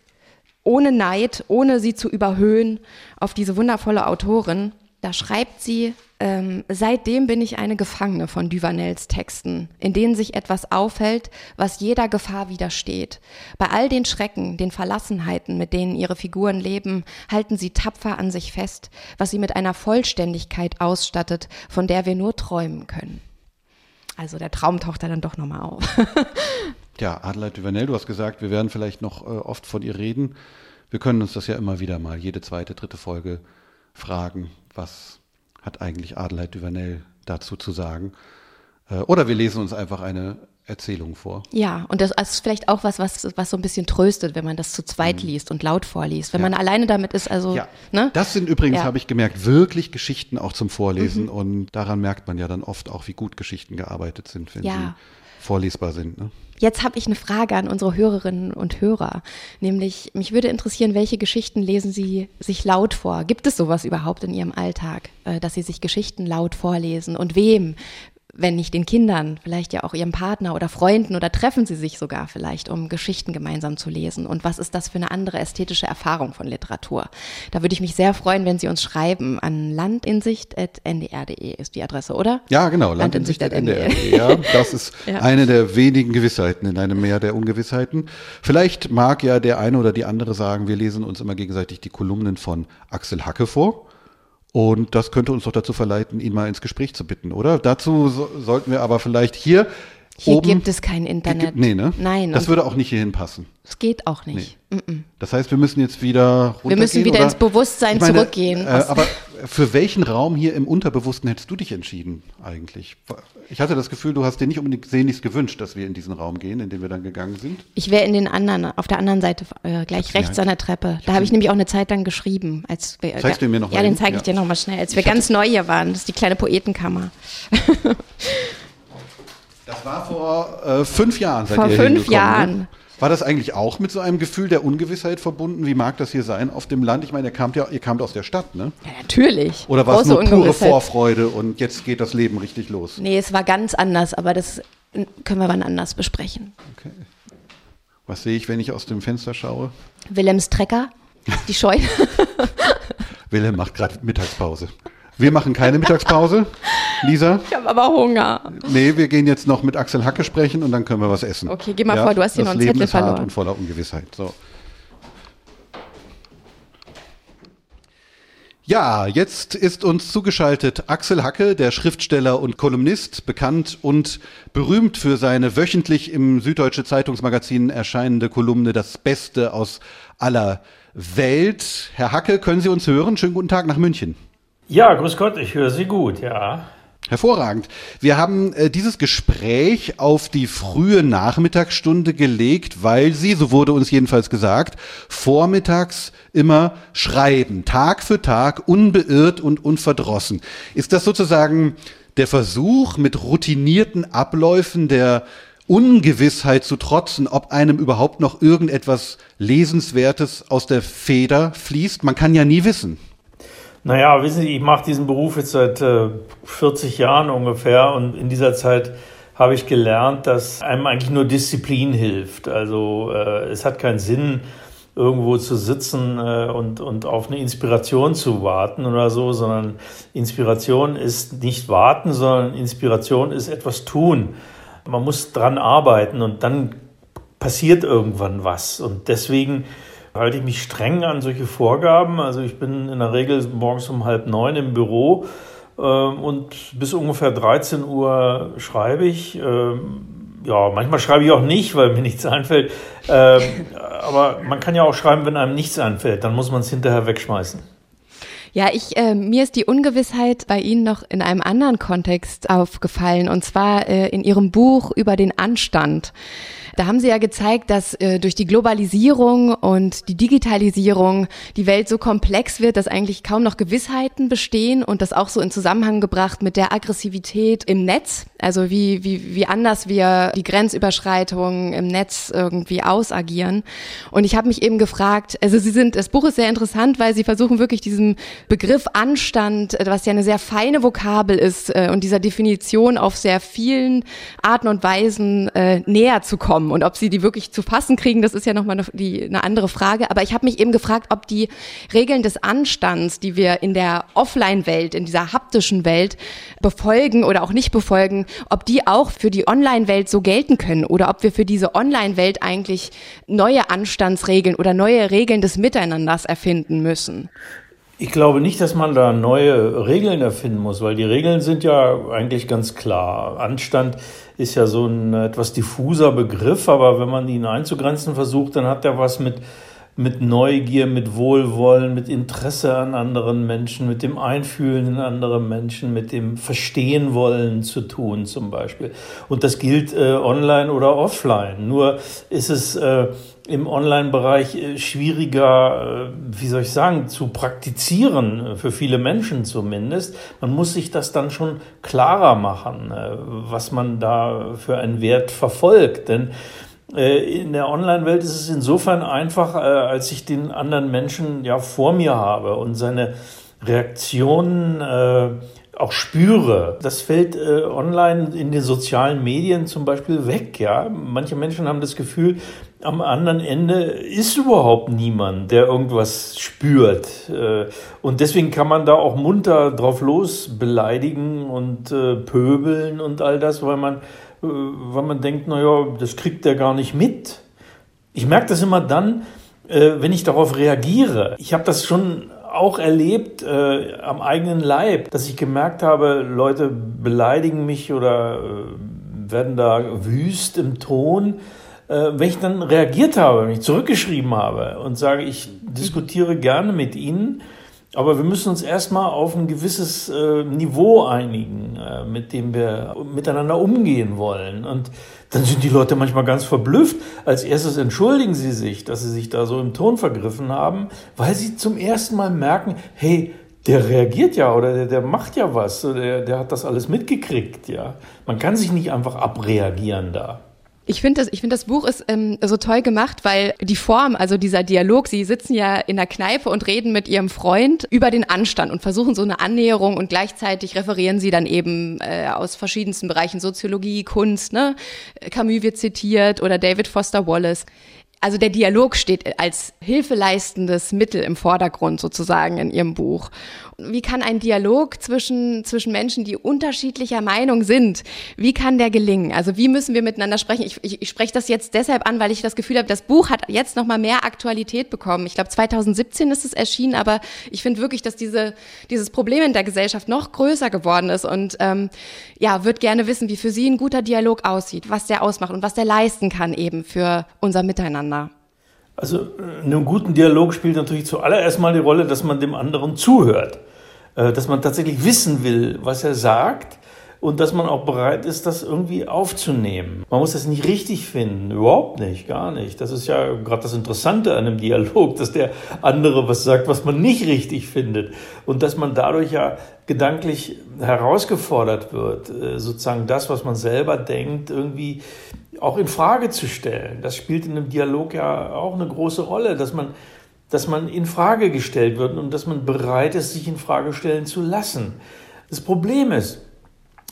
ohne Neid, ohne sie zu überhöhen, auf diese wundervolle Autorin. Da schreibt sie, ähm, seitdem bin ich eine Gefangene von Duvanels Texten, in denen sich etwas aufhält, was jeder Gefahr widersteht. Bei all den Schrecken, den Verlassenheiten, mit denen ihre Figuren leben, halten sie tapfer an sich fest, was sie mit einer Vollständigkeit ausstattet, von der wir nur träumen können. Also der Traum taucht da dann doch nochmal auf. (laughs) ja, Adelheid Duvanel, du hast gesagt, wir werden vielleicht noch äh, oft von ihr reden. Wir können uns das ja immer wieder mal, jede zweite, dritte Folge fragen, was hat eigentlich Adelheid Duvanel dazu zu sagen. Äh, oder wir lesen uns einfach eine Erzählungen vor. Ja, und das ist vielleicht auch was, was, was so ein bisschen tröstet, wenn man das zu zweit mhm. liest und laut vorliest. Wenn ja. man alleine damit ist, also. Ja. Ne? Das sind übrigens, ja. habe ich gemerkt, wirklich Geschichten auch zum Vorlesen. Mhm. Und daran merkt man ja dann oft auch, wie gut Geschichten gearbeitet sind, wenn sie vorlesbar sind. Ne? Jetzt habe ich eine Frage an unsere Hörerinnen und Hörer. Nämlich, mich würde interessieren, welche Geschichten lesen Sie sich laut vor? Gibt es sowas überhaupt in Ihrem Alltag, äh, dass Sie sich Geschichten laut vorlesen? Und wem? Wenn nicht den Kindern, vielleicht ja auch ihrem Partner oder Freunden oder treffen sie sich sogar vielleicht, um Geschichten gemeinsam zu lesen. Und was ist das für eine andere ästhetische Erfahrung von Literatur? Da würde ich mich sehr freuen, wenn Sie uns schreiben an landinsicht.ndr.de ist die Adresse, oder? Ja, genau, landinsicht.ndr.de. (laughs) Ja, das ist (laughs) ja. eine der wenigen Gewissheiten in einem Meer der Ungewissheiten. Vielleicht mag ja der eine oder die andere sagen, wir lesen uns immer gegenseitig die Kolumnen von Axel Hacke vor. Und das könnte uns doch dazu verleiten, ihn mal ins Gespräch zu bitten, oder? Dazu so, sollten wir aber vielleicht hier. Hier oben, gibt es kein Internet. Nee, ne? Nein. Das würde auch nicht hierhin passen. Es geht auch nicht. Nee. Mm -mm. Das heißt, wir müssen jetzt wieder runtergehen. Wir müssen wieder oder? ins Bewusstsein meine, zurückgehen. Äh, aber für welchen Raum hier im Unterbewussten hättest du dich entschieden eigentlich? Ich hatte das Gefühl, du hast dir nicht unbedingt sehnlichst gewünscht, dass wir in diesen Raum gehen, in den wir dann gegangen sind. Ich wäre in den anderen, auf der anderen Seite, äh, gleich rechts an der Treppe. Da habe ich nämlich auch eine Zeit lang geschrieben. Als wir, Zeigst du mir noch Ja, den zeige ich ja. dir nochmal schnell, als wir ganz neu hier waren. Das ist die kleine Poetenkammer. (laughs) das war vor äh, fünf Jahren. Seid vor ihr fünf ne? Jahren. Ne? War das eigentlich auch mit so einem Gefühl der Ungewissheit verbunden? Wie mag das hier sein auf dem Land? Ich meine, ihr kamt ja, ihr kamt aus der Stadt, ne? Ja, natürlich. Oder war es nur pure Vorfreude und jetzt geht das Leben richtig los? Nee, es war ganz anders, aber das können wir wann anders besprechen. Okay. Was sehe ich, wenn ich aus dem Fenster schaue? Willems Trecker, die Scheune. (laughs) Willem macht gerade Mittagspause. Wir machen keine Mittagspause, (laughs) Lisa. Ich habe aber Hunger. Nee, wir gehen jetzt noch mit Axel Hacke sprechen und dann können wir was essen. Okay, geh mal ja, vor, du hast hier noch einen Leben Zettel ist verloren. Hart und voller Ungewissheit. So. Ja, jetzt ist uns zugeschaltet Axel Hacke, der Schriftsteller und Kolumnist, bekannt und berühmt für seine wöchentlich im Süddeutsche Zeitungsmagazin erscheinende Kolumne Das Beste aus aller Welt. Herr Hacke, können Sie uns hören? Schönen guten Tag nach München. Ja, grüß Gott, ich höre Sie gut, ja. Hervorragend. Wir haben äh, dieses Gespräch auf die frühe Nachmittagsstunde gelegt, weil Sie, so wurde uns jedenfalls gesagt, vormittags immer schreiben, Tag für Tag, unbeirrt und unverdrossen. Ist das sozusagen der Versuch, mit routinierten Abläufen der Ungewissheit zu trotzen, ob einem überhaupt noch irgendetwas Lesenswertes aus der Feder fließt? Man kann ja nie wissen. Naja, wissen Sie, ich mache diesen Beruf jetzt seit äh, 40 Jahren ungefähr und in dieser Zeit habe ich gelernt, dass einem eigentlich nur Disziplin hilft. Also äh, es hat keinen Sinn, irgendwo zu sitzen äh, und, und auf eine Inspiration zu warten oder so, sondern Inspiration ist nicht warten, sondern Inspiration ist etwas tun. Man muss dran arbeiten und dann passiert irgendwann was. Und deswegen halte ich mich streng an solche Vorgaben. Also ich bin in der Regel morgens um halb neun im Büro äh, und bis ungefähr 13 Uhr schreibe ich. Äh, ja, manchmal schreibe ich auch nicht, weil mir (laughs) nichts einfällt. Äh, aber man kann ja auch schreiben, wenn einem nichts einfällt. Dann muss man es hinterher wegschmeißen. Ja, ich, äh, mir ist die Ungewissheit bei Ihnen noch in einem anderen Kontext aufgefallen, und zwar äh, in Ihrem Buch über den Anstand. Da haben Sie ja gezeigt, dass äh, durch die Globalisierung und die Digitalisierung die Welt so komplex wird, dass eigentlich kaum noch Gewissheiten bestehen und das auch so in Zusammenhang gebracht mit der Aggressivität im Netz. Also wie, wie, wie anders wir die Grenzüberschreitungen im Netz irgendwie ausagieren. Und ich habe mich eben gefragt, also Sie sind, das Buch ist sehr interessant, weil Sie versuchen wirklich diesem Begriff Anstand, äh, was ja eine sehr feine Vokabel ist äh, und dieser Definition auf sehr vielen Arten und Weisen äh, näher zu kommen. Und ob sie die wirklich zu fassen kriegen, das ist ja nochmal eine, die, eine andere Frage. Aber ich habe mich eben gefragt, ob die Regeln des Anstands, die wir in der Offline-Welt, in dieser haptischen Welt befolgen oder auch nicht befolgen, ob die auch für die Online-Welt so gelten können oder ob wir für diese Online-Welt eigentlich neue Anstandsregeln oder neue Regeln des Miteinanders erfinden müssen. Ich glaube nicht, dass man da neue Regeln erfinden muss, weil die Regeln sind ja eigentlich ganz klar. Anstand ist ja so ein etwas diffuser Begriff, aber wenn man ihn einzugrenzen versucht, dann hat er was mit mit Neugier, mit Wohlwollen, mit Interesse an anderen Menschen, mit dem Einfühlen in andere Menschen, mit dem Verstehen wollen zu tun zum Beispiel. Und das gilt äh, online oder offline. Nur ist es äh, im Online-Bereich äh, schwieriger, äh, wie soll ich sagen, zu praktizieren, äh, für viele Menschen zumindest. Man muss sich das dann schon klarer machen, was man da für einen Wert verfolgt. Denn in der Online-Welt ist es insofern einfach, als ich den anderen Menschen ja vor mir habe und seine Reaktionen auch spüre. Das fällt äh, online in den sozialen Medien zum Beispiel weg. Ja, manche Menschen haben das Gefühl, am anderen Ende ist überhaupt niemand, der irgendwas spürt. Äh, und deswegen kann man da auch munter drauf los beleidigen und äh, pöbeln und all das, weil man äh, weil man denkt, naja, das kriegt der gar nicht mit. Ich merke das immer dann, wenn ich darauf reagiere. Ich habe das schon auch erlebt äh, am eigenen Leib, dass ich gemerkt habe, Leute beleidigen mich oder äh, werden da wüst im Ton. Äh, wenn ich dann reagiert habe, wenn ich zurückgeschrieben habe und sage, ich diskutiere gerne mit Ihnen, aber wir müssen uns erstmal auf ein gewisses äh, Niveau einigen, äh, mit dem wir miteinander umgehen wollen. Und dann sind die Leute manchmal ganz verblüfft. Als erstes entschuldigen sie sich, dass sie sich da so im Ton vergriffen haben, weil sie zum ersten Mal merken, hey, der reagiert ja oder der, der macht ja was, der, der hat das alles mitgekriegt, ja. Man kann sich nicht einfach abreagieren da. Ich finde das, ich finde das Buch ist ähm, so toll gemacht, weil die Form, also dieser Dialog, sie sitzen ja in der Kneipe und reden mit ihrem Freund über den Anstand und versuchen so eine Annäherung und gleichzeitig referieren sie dann eben äh, aus verschiedensten Bereichen Soziologie, Kunst, ne? Camus wird zitiert oder David Foster Wallace. Also der Dialog steht als hilfeleistendes Mittel im Vordergrund sozusagen in Ihrem Buch. Wie kann ein Dialog zwischen, zwischen Menschen, die unterschiedlicher Meinung sind, wie kann der gelingen? Also wie müssen wir miteinander sprechen? Ich, ich, ich spreche das jetzt deshalb an, weil ich das Gefühl habe, das Buch hat jetzt nochmal mehr Aktualität bekommen. Ich glaube, 2017 ist es erschienen, aber ich finde wirklich, dass diese, dieses Problem in der Gesellschaft noch größer geworden ist und ähm, ja, würde gerne wissen, wie für Sie ein guter Dialog aussieht, was der ausmacht und was der leisten kann eben für unser Miteinander. Also äh, in einem guten Dialog spielt natürlich zuallererst mal die Rolle, dass man dem anderen zuhört, dass man tatsächlich wissen will, was er sagt und dass man auch bereit ist, das irgendwie aufzunehmen. Man muss das nicht richtig finden, überhaupt nicht, gar nicht. Das ist ja gerade das Interessante an einem Dialog, dass der andere was sagt, was man nicht richtig findet und dass man dadurch ja gedanklich herausgefordert wird, äh, sozusagen das, was man selber denkt, irgendwie auch in Frage zu stellen. Das spielt in einem Dialog ja auch eine große Rolle, dass man, dass man in Frage gestellt wird und dass man bereit ist, sich in Frage stellen zu lassen. Das Problem ist,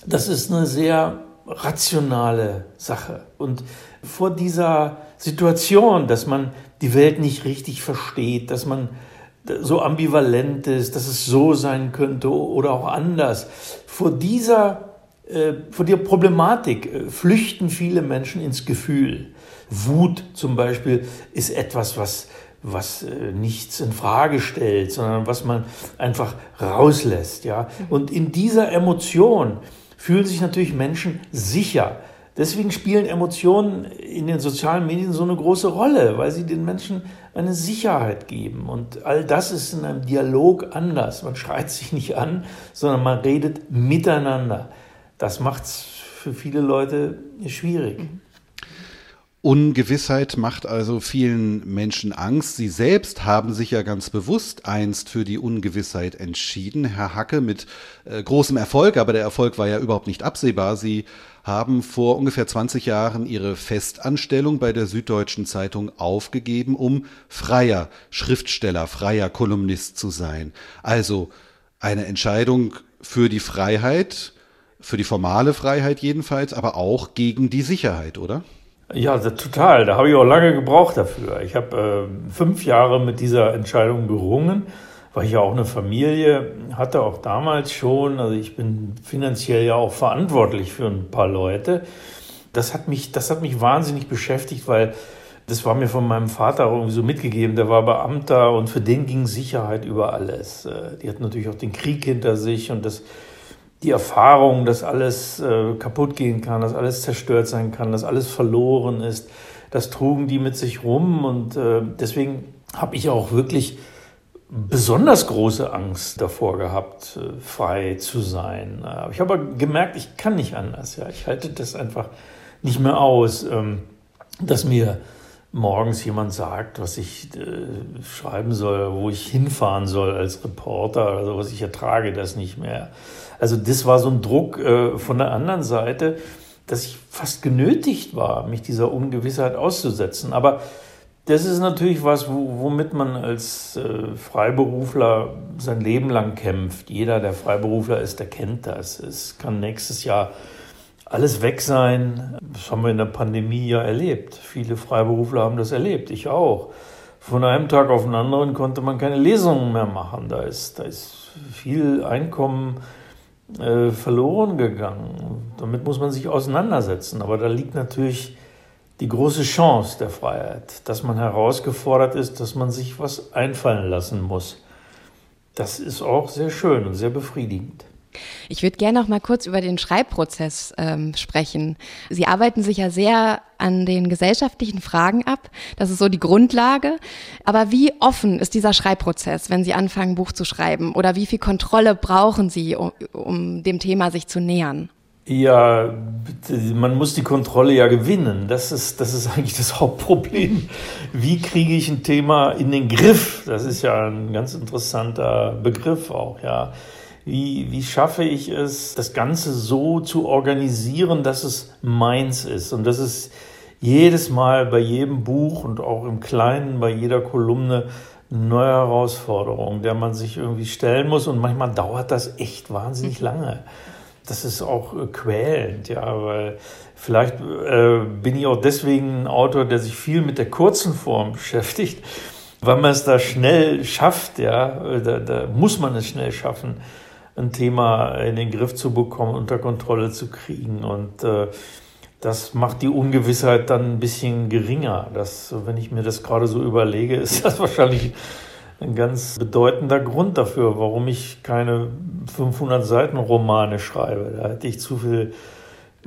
das ist eine sehr rationale Sache. Und vor dieser Situation, dass man die Welt nicht richtig versteht, dass man so ambivalent ist, dass es so sein könnte oder auch anders, vor dieser äh, vor der Problematik äh, flüchten viele Menschen ins Gefühl. Wut zum Beispiel ist etwas, was, was äh, nichts in Frage stellt, sondern was man einfach rauslässt. Ja? Und in dieser Emotion fühlen sich natürlich Menschen sicher. Deswegen spielen Emotionen in den sozialen Medien so eine große Rolle, weil sie den Menschen eine Sicherheit geben. Und all das ist in einem Dialog anders. Man schreit sich nicht an, sondern man redet miteinander. Das macht es für viele Leute schwierig. Ungewissheit macht also vielen Menschen Angst. Sie selbst haben sich ja ganz bewusst einst für die Ungewissheit entschieden. Herr Hacke mit äh, großem Erfolg, aber der Erfolg war ja überhaupt nicht absehbar. Sie haben vor ungefähr 20 Jahren ihre Festanstellung bei der Süddeutschen Zeitung aufgegeben, um freier Schriftsteller, freier Kolumnist zu sein. Also eine Entscheidung für die Freiheit, für die formale Freiheit jedenfalls, aber auch gegen die Sicherheit, oder? Ja, total. Da habe ich auch lange gebraucht dafür. Ich habe äh, fünf Jahre mit dieser Entscheidung gerungen, weil ich ja auch eine Familie hatte, auch damals schon. Also ich bin finanziell ja auch verantwortlich für ein paar Leute. Das hat mich, das hat mich wahnsinnig beschäftigt, weil das war mir von meinem Vater irgendwie so mitgegeben. Der war Beamter und für den ging Sicherheit über alles. Äh, die hatten natürlich auch den Krieg hinter sich und das die Erfahrung, dass alles äh, kaputt gehen kann, dass alles zerstört sein kann, dass alles verloren ist, das trugen die mit sich rum und äh, deswegen habe ich auch wirklich besonders große Angst davor gehabt, äh, frei zu sein. Ich habe gemerkt, ich kann nicht anders. Ja, ich halte das einfach nicht mehr aus, ähm, dass mir morgens jemand sagt, was ich äh, schreiben soll, wo ich hinfahren soll als Reporter oder sowas. Ich ertrage das nicht mehr. Also das war so ein Druck äh, von der anderen Seite, dass ich fast genötigt war, mich dieser Ungewissheit auszusetzen. Aber das ist natürlich was, womit man als äh, Freiberufler sein Leben lang kämpft. Jeder, der Freiberufler ist, der kennt das. Es kann nächstes Jahr alles weg sein. Das haben wir in der Pandemie ja erlebt. Viele Freiberufler haben das erlebt, ich auch. Von einem Tag auf den anderen konnte man keine Lesungen mehr machen. Da ist, da ist viel Einkommen äh, verloren gegangen. Damit muss man sich auseinandersetzen. Aber da liegt natürlich die große Chance der Freiheit, dass man herausgefordert ist, dass man sich was einfallen lassen muss. Das ist auch sehr schön und sehr befriedigend. Ich würde gerne noch mal kurz über den Schreibprozess ähm, sprechen. Sie arbeiten sich ja sehr an den gesellschaftlichen Fragen ab. Das ist so die Grundlage. Aber wie offen ist dieser Schreibprozess, wenn Sie anfangen, ein Buch zu schreiben? Oder wie viel Kontrolle brauchen Sie, um, um dem Thema sich zu nähern? Ja, man muss die Kontrolle ja gewinnen. Das ist, das ist (laughs) eigentlich das Hauptproblem. Wie kriege ich ein Thema in den Griff? Das ist ja ein ganz interessanter Begriff auch, ja. Wie, wie schaffe ich es, das Ganze so zu organisieren, dass es meins ist? Und dass es jedes Mal bei jedem Buch und auch im Kleinen bei jeder Kolumne eine neue Herausforderung, der man sich irgendwie stellen muss. Und manchmal dauert das echt wahnsinnig lange. Das ist auch äh, quälend, ja, weil vielleicht äh, bin ich auch deswegen ein Autor, der sich viel mit der kurzen Form (laughs) beschäftigt, weil man es da schnell schafft, ja, äh, da, da muss man es schnell schaffen, ein Thema in den Griff zu bekommen, unter Kontrolle zu kriegen und äh, das macht die Ungewissheit dann ein bisschen geringer. Das, wenn ich mir das gerade so überlege, ist das (laughs) wahrscheinlich ein ganz bedeutender Grund dafür, warum ich keine 500 Seiten Romane schreibe. Da hätte ich zu viel,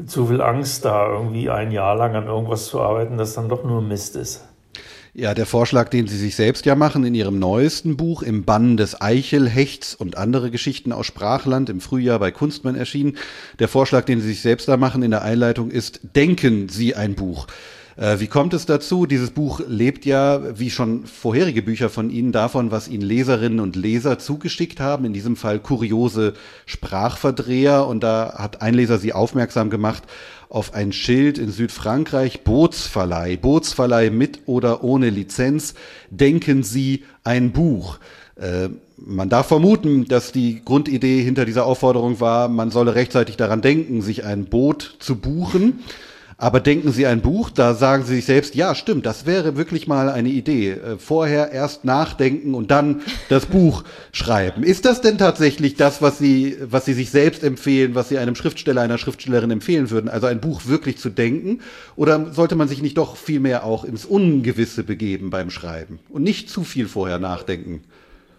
zu viel Angst, da irgendwie ein Jahr lang an irgendwas zu arbeiten, das dann doch nur Mist ist. Ja, der Vorschlag, den Sie sich selbst ja machen in Ihrem neuesten Buch im Bann des Eichelhechts und andere Geschichten aus Sprachland im Frühjahr bei Kunstmann erschienen. Der Vorschlag, den Sie sich selbst da machen in der Einleitung ist, denken Sie ein Buch. Äh, wie kommt es dazu? Dieses Buch lebt ja, wie schon vorherige Bücher von Ihnen, davon, was Ihnen Leserinnen und Leser zugeschickt haben. In diesem Fall kuriose Sprachverdreher. Und da hat ein Leser Sie aufmerksam gemacht auf ein Schild in Südfrankreich, Bootsverleih, Bootsverleih mit oder ohne Lizenz, denken Sie ein Buch. Äh, man darf vermuten, dass die Grundidee hinter dieser Aufforderung war, man solle rechtzeitig daran denken, sich ein Boot zu buchen. Aber denken Sie ein Buch, da sagen Sie sich selbst, ja, stimmt, das wäre wirklich mal eine Idee. Äh, vorher erst nachdenken und dann das Buch schreiben. Ist das denn tatsächlich das, was Sie, was Sie sich selbst empfehlen, was Sie einem Schriftsteller, einer Schriftstellerin empfehlen würden? Also ein Buch wirklich zu denken? Oder sollte man sich nicht doch viel mehr auch ins Ungewisse begeben beim Schreiben und nicht zu viel vorher nachdenken?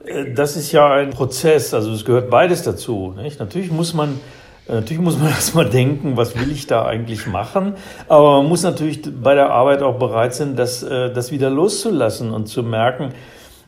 Äh, das ist ja ein Prozess, also es gehört beides dazu. Nicht? Natürlich muss man natürlich muss man (laughs) erstmal denken, was will ich da eigentlich machen? Aber man muss natürlich bei der Arbeit auch bereit sein, das, äh, das wieder loszulassen und zu merken,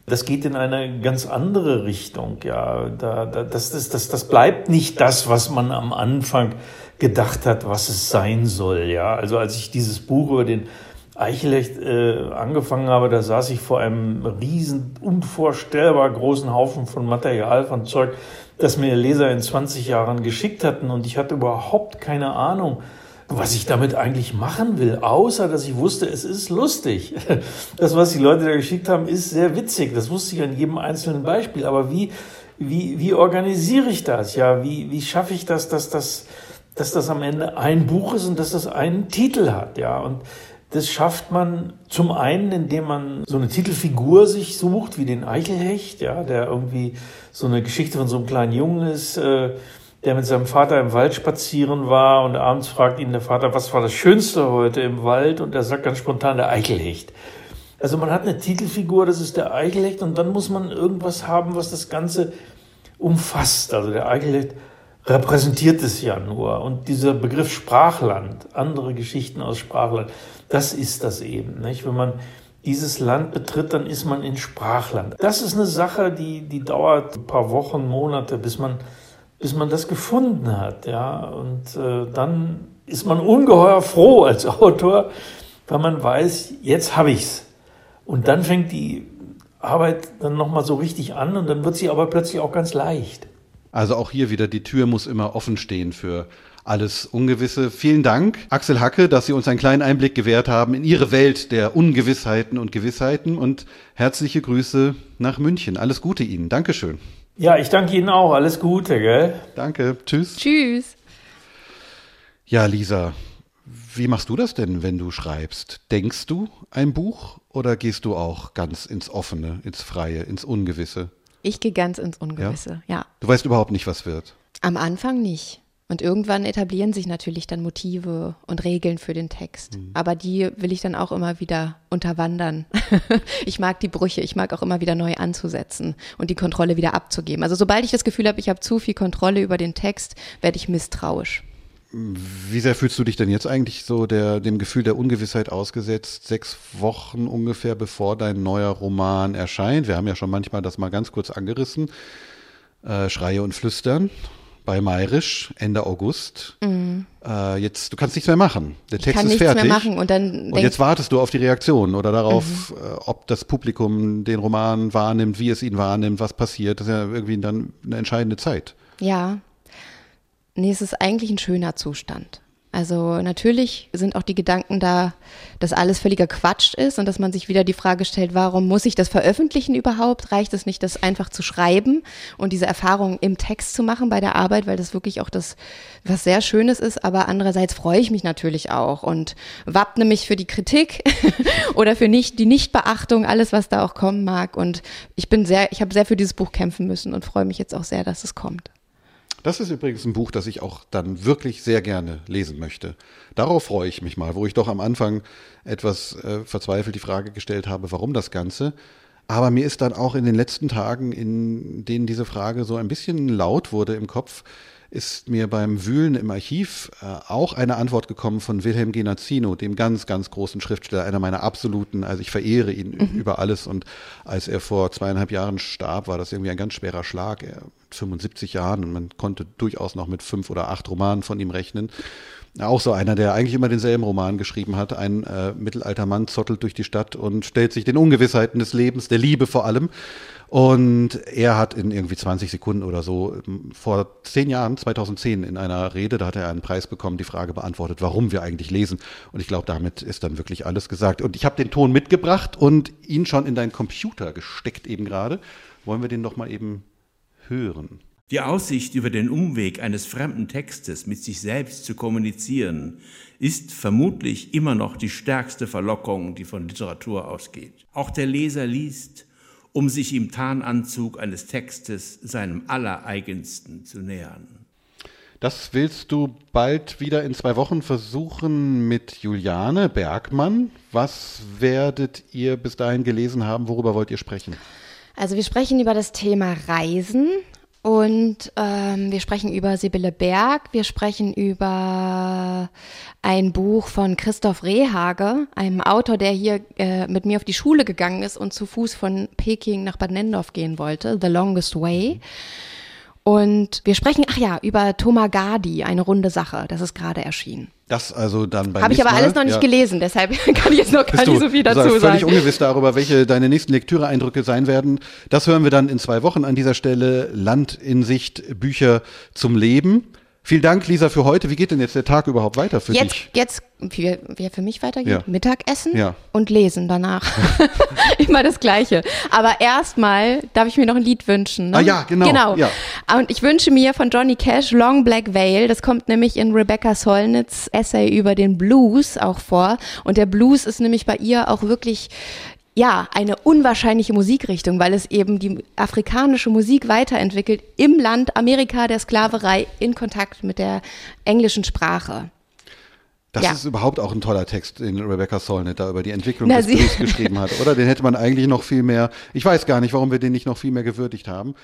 das geht in eine ganz andere Richtung. Ja, da, da, das, das, das, das bleibt nicht das, was man am Anfang gedacht hat, was es sein soll. Ja, also als ich dieses Buch über den Eichelecht äh, angefangen habe, da saß ich vor einem riesen, unvorstellbar großen Haufen von Material, von Zeug, das mir Leser in 20 Jahren geschickt hatten und ich hatte überhaupt keine Ahnung, was ich damit eigentlich machen will, außer dass ich wusste, es ist lustig. (laughs) Das, was die Leute da geschickt haben, ist sehr witzig. Das wusste ich an jedem einzelnen Beispiel. Aber wie, wie, wie organisiere ich das? Ja, wie, wie schaffe ich das, dass das, dass das am Ende ein Buch ist und dass das einen Titel hat? Ja, und das schafft man zum einen, indem man so eine Titelfigur sich sucht, wie den Eichelhecht, ja, der irgendwie so eine Geschichte von so einem kleinen Jungen ist, äh, der mit seinem Vater im Wald spazieren war und abends fragt ihn der Vater, was war das Schönste heute im Wald? Und er sagt ganz spontan, der Eichelhecht. Also man hat eine Titelfigur, das ist der Eichelhecht, und dann muss man irgendwas haben, was das Ganze umfasst. Also der Eichelhecht repräsentiert es ja nur. Und dieser Begriff Sprachland, andere Geschichten aus Sprachland, das ist das eben. Nicht? Wenn man dieses Land betritt, dann ist man in Sprachland. Das ist eine Sache, die, die dauert ein paar Wochen, Monate, bis man, bis man das gefunden hat. Ja? Und äh, dann ist man ungeheuer froh als (laughs) Autor, weil man weiß, jetzt habe ich's. Und dann fängt die Arbeit dann nochmal so richtig an und dann wird sie aber plötzlich auch ganz leicht. Also auch hier wieder, die Tür muss immer offen stehen für alles Ungewisse. Vielen Dank, Axel Hacke, dass Sie uns einen kleinen Einblick gewährt haben in Ihre Welt der Ungewissheiten und Gewissheiten und herzliche Grüße nach München. Alles Gute Ihnen. Dankeschön. Ja, ich danke Ihnen auch. Alles Gute, gell? Danke. Tschüss. Tschüss. Ja, Lisa, wie machst du das denn, wenn du schreibst? Denkst du ein Buch oder gehst du auch ganz ins Offene, ins Freie, ins Ungewisse? Ich gehe ganz ins Ungewisse, ja? ja. Du weißt überhaupt nicht, was wird. Am Anfang nicht. Und irgendwann etablieren sich natürlich dann Motive und Regeln für den Text. Mhm. Aber die will ich dann auch immer wieder unterwandern. (laughs) ich mag die Brüche, ich mag auch immer wieder neu anzusetzen und die Kontrolle wieder abzugeben. Also sobald ich das Gefühl habe, ich habe zu viel Kontrolle über den Text, werde ich misstrauisch. Wie sehr fühlst du dich denn jetzt eigentlich so der, dem Gefühl der Ungewissheit ausgesetzt, sechs Wochen ungefähr bevor dein neuer Roman erscheint? Wir haben ja schon manchmal das mal ganz kurz angerissen. Äh, Schreie und Flüstern bei Mayrisch Ende August. Mhm. Äh, jetzt, du kannst nichts mehr machen. Der Text ist fertig. Mehr machen und dann und jetzt wartest du auf die Reaktion oder darauf, mhm. äh, ob das Publikum den Roman wahrnimmt, wie es ihn wahrnimmt, was passiert. Das ist ja irgendwie dann eine entscheidende Zeit. Ja. Nee, es ist eigentlich ein schöner Zustand. Also natürlich sind auch die Gedanken da, dass alles völliger Quatsch ist und dass man sich wieder die Frage stellt, warum muss ich das veröffentlichen überhaupt? Reicht es nicht, das einfach zu schreiben und diese Erfahrung im Text zu machen bei der Arbeit, weil das wirklich auch das, was sehr Schönes ist. Aber andererseits freue ich mich natürlich auch und wappne mich für die Kritik (laughs) oder für nicht, die Nichtbeachtung, alles, was da auch kommen mag. Und ich bin sehr, ich habe sehr für dieses Buch kämpfen müssen und freue mich jetzt auch sehr, dass es kommt. Das ist übrigens ein Buch, das ich auch dann wirklich sehr gerne lesen möchte. Darauf freue ich mich mal, wo ich doch am Anfang etwas äh, verzweifelt die Frage gestellt habe, warum das Ganze. Aber mir ist dann auch in den letzten Tagen, in denen diese Frage so ein bisschen laut wurde im Kopf, ist mir beim Wühlen im Archiv äh, auch eine Antwort gekommen von Wilhelm Genazzino, dem ganz, ganz großen Schriftsteller, einer meiner absoluten, also ich verehre ihn mhm. über alles und als er vor zweieinhalb Jahren starb, war das irgendwie ein ganz schwerer Schlag. Er 75 Jahren und man konnte durchaus noch mit fünf oder acht Romanen von ihm rechnen. Auch so einer, der eigentlich immer denselben Roman geschrieben hat. Ein äh, mittelalter Mann zottelt durch die Stadt und stellt sich den Ungewissheiten des Lebens, der Liebe vor allem. Und er hat in irgendwie 20 Sekunden oder so ähm, vor zehn Jahren, 2010, in einer Rede, da hat er einen Preis bekommen, die Frage beantwortet, warum wir eigentlich lesen. Und ich glaube, damit ist dann wirklich alles gesagt. Und ich habe den Ton mitgebracht und ihn schon in deinen Computer gesteckt eben gerade. Wollen wir den doch mal eben hören. Die Aussicht, über den Umweg eines fremden Textes mit sich selbst zu kommunizieren, ist vermutlich immer noch die stärkste Verlockung, die von Literatur ausgeht. Auch der Leser liest, um sich im Tarnanzug eines Textes seinem Allereigensten zu nähern. Das willst du bald wieder in zwei Wochen versuchen mit Juliane Bergmann. Was werdet ihr bis dahin gelesen haben? Worüber wollt ihr sprechen? Also wir sprechen über das Thema Reisen und ähm, wir sprechen über Sibylle Berg, wir sprechen über ein Buch von Christoph Rehage, einem Autor, der hier äh, mit mir auf die Schule gegangen ist und zu Fuß von Peking nach Bad Nendorf gehen wollte, The Longest Way. Und wir sprechen, ach ja, über Tomagadi, eine runde Sache. Das ist gerade erschienen. Das also dann bei Habe ich aber alles noch nicht ja. gelesen, deshalb (laughs) kann ich jetzt noch gar nicht so viel dazu sagen. völlig ungewiss darüber, welche deine nächsten Lektüreeindrücke sein werden. Das hören wir dann in zwei Wochen an dieser Stelle. Land in Sicht, Bücher zum Leben. Vielen Dank, Lisa, für heute. Wie geht denn jetzt der Tag überhaupt weiter für jetzt, dich? Jetzt, wie, wie er für mich weitergeht? Ja. Mittagessen ja. und lesen danach. (laughs) Immer das Gleiche. Aber erstmal darf ich mir noch ein Lied wünschen. Ne? Ah ja, genau. Genau. Ja. Und ich wünsche mir von Johnny Cash Long Black Veil. Das kommt nämlich in Rebecca Solnitz Essay über den Blues auch vor. Und der Blues ist nämlich bei ihr auch wirklich ja, eine unwahrscheinliche Musikrichtung, weil es eben die afrikanische Musik weiterentwickelt im Land Amerika der Sklaverei in Kontakt mit der englischen Sprache. Das ja. ist überhaupt auch ein toller Text, den Rebecca Solnit da über die Entwicklung Na, des Blues geschrieben hat, oder? Den hätte man eigentlich noch viel mehr, ich weiß gar nicht, warum wir den nicht noch viel mehr gewürdigt haben.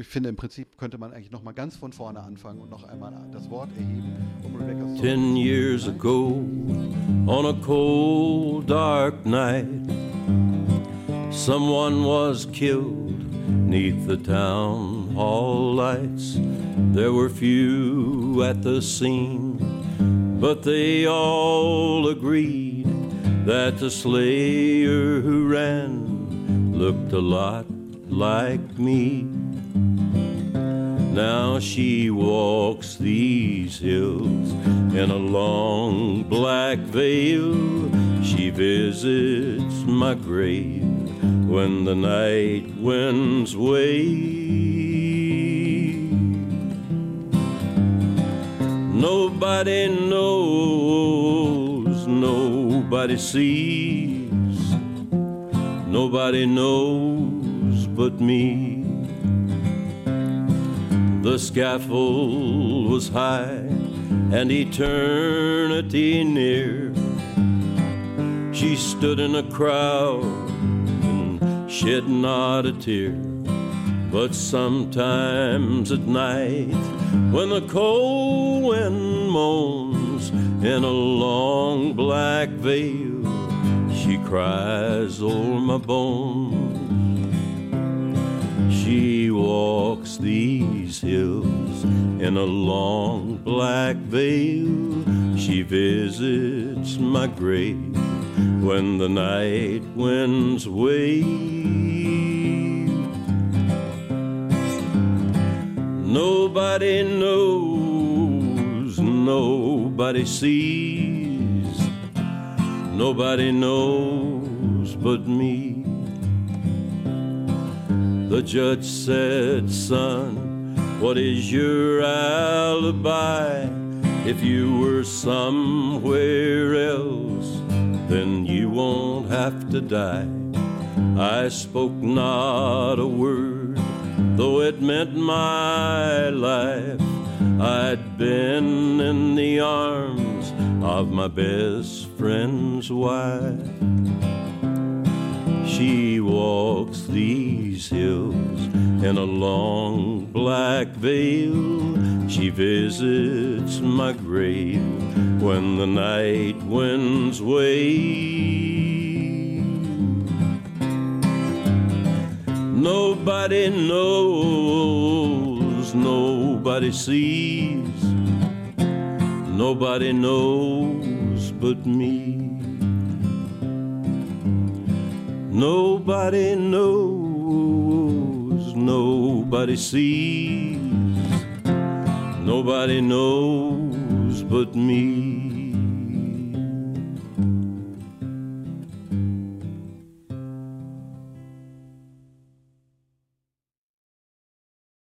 Ich finde, im Prinzip könnte man eigentlich noch mal ganz von vorne anfangen und noch einmal das Wort erheben, um Rebecca Solnit Ten years ago, on a cold, dark night Someone was killed neath the town hall lights. There were few at the scene, but they all agreed that the slayer who ran looked a lot like me. Now she walks these hills in a long black veil. She visits my grave when the night winds wave. Nobody knows, nobody sees, nobody knows but me. The scaffold was high and eternity near. She stood in a crowd and shed not a tear. But sometimes at night, when the cold wind moans in a long black veil, she cries o'er my bones. She walks these hills in a long black veil. She visits my grave when the night winds wave. Nobody knows, nobody sees, nobody knows but me. The judge said, Son, what is your alibi? If you were somewhere else, then you won't have to die. I spoke not a word, though it meant my life. I'd been in the arms of my best friend's wife. She walks these hills in a long black veil. She visits my grave when the night winds wave. Nobody knows, nobody sees, nobody knows but me. Nobody knows, nobody sees, nobody knows but me.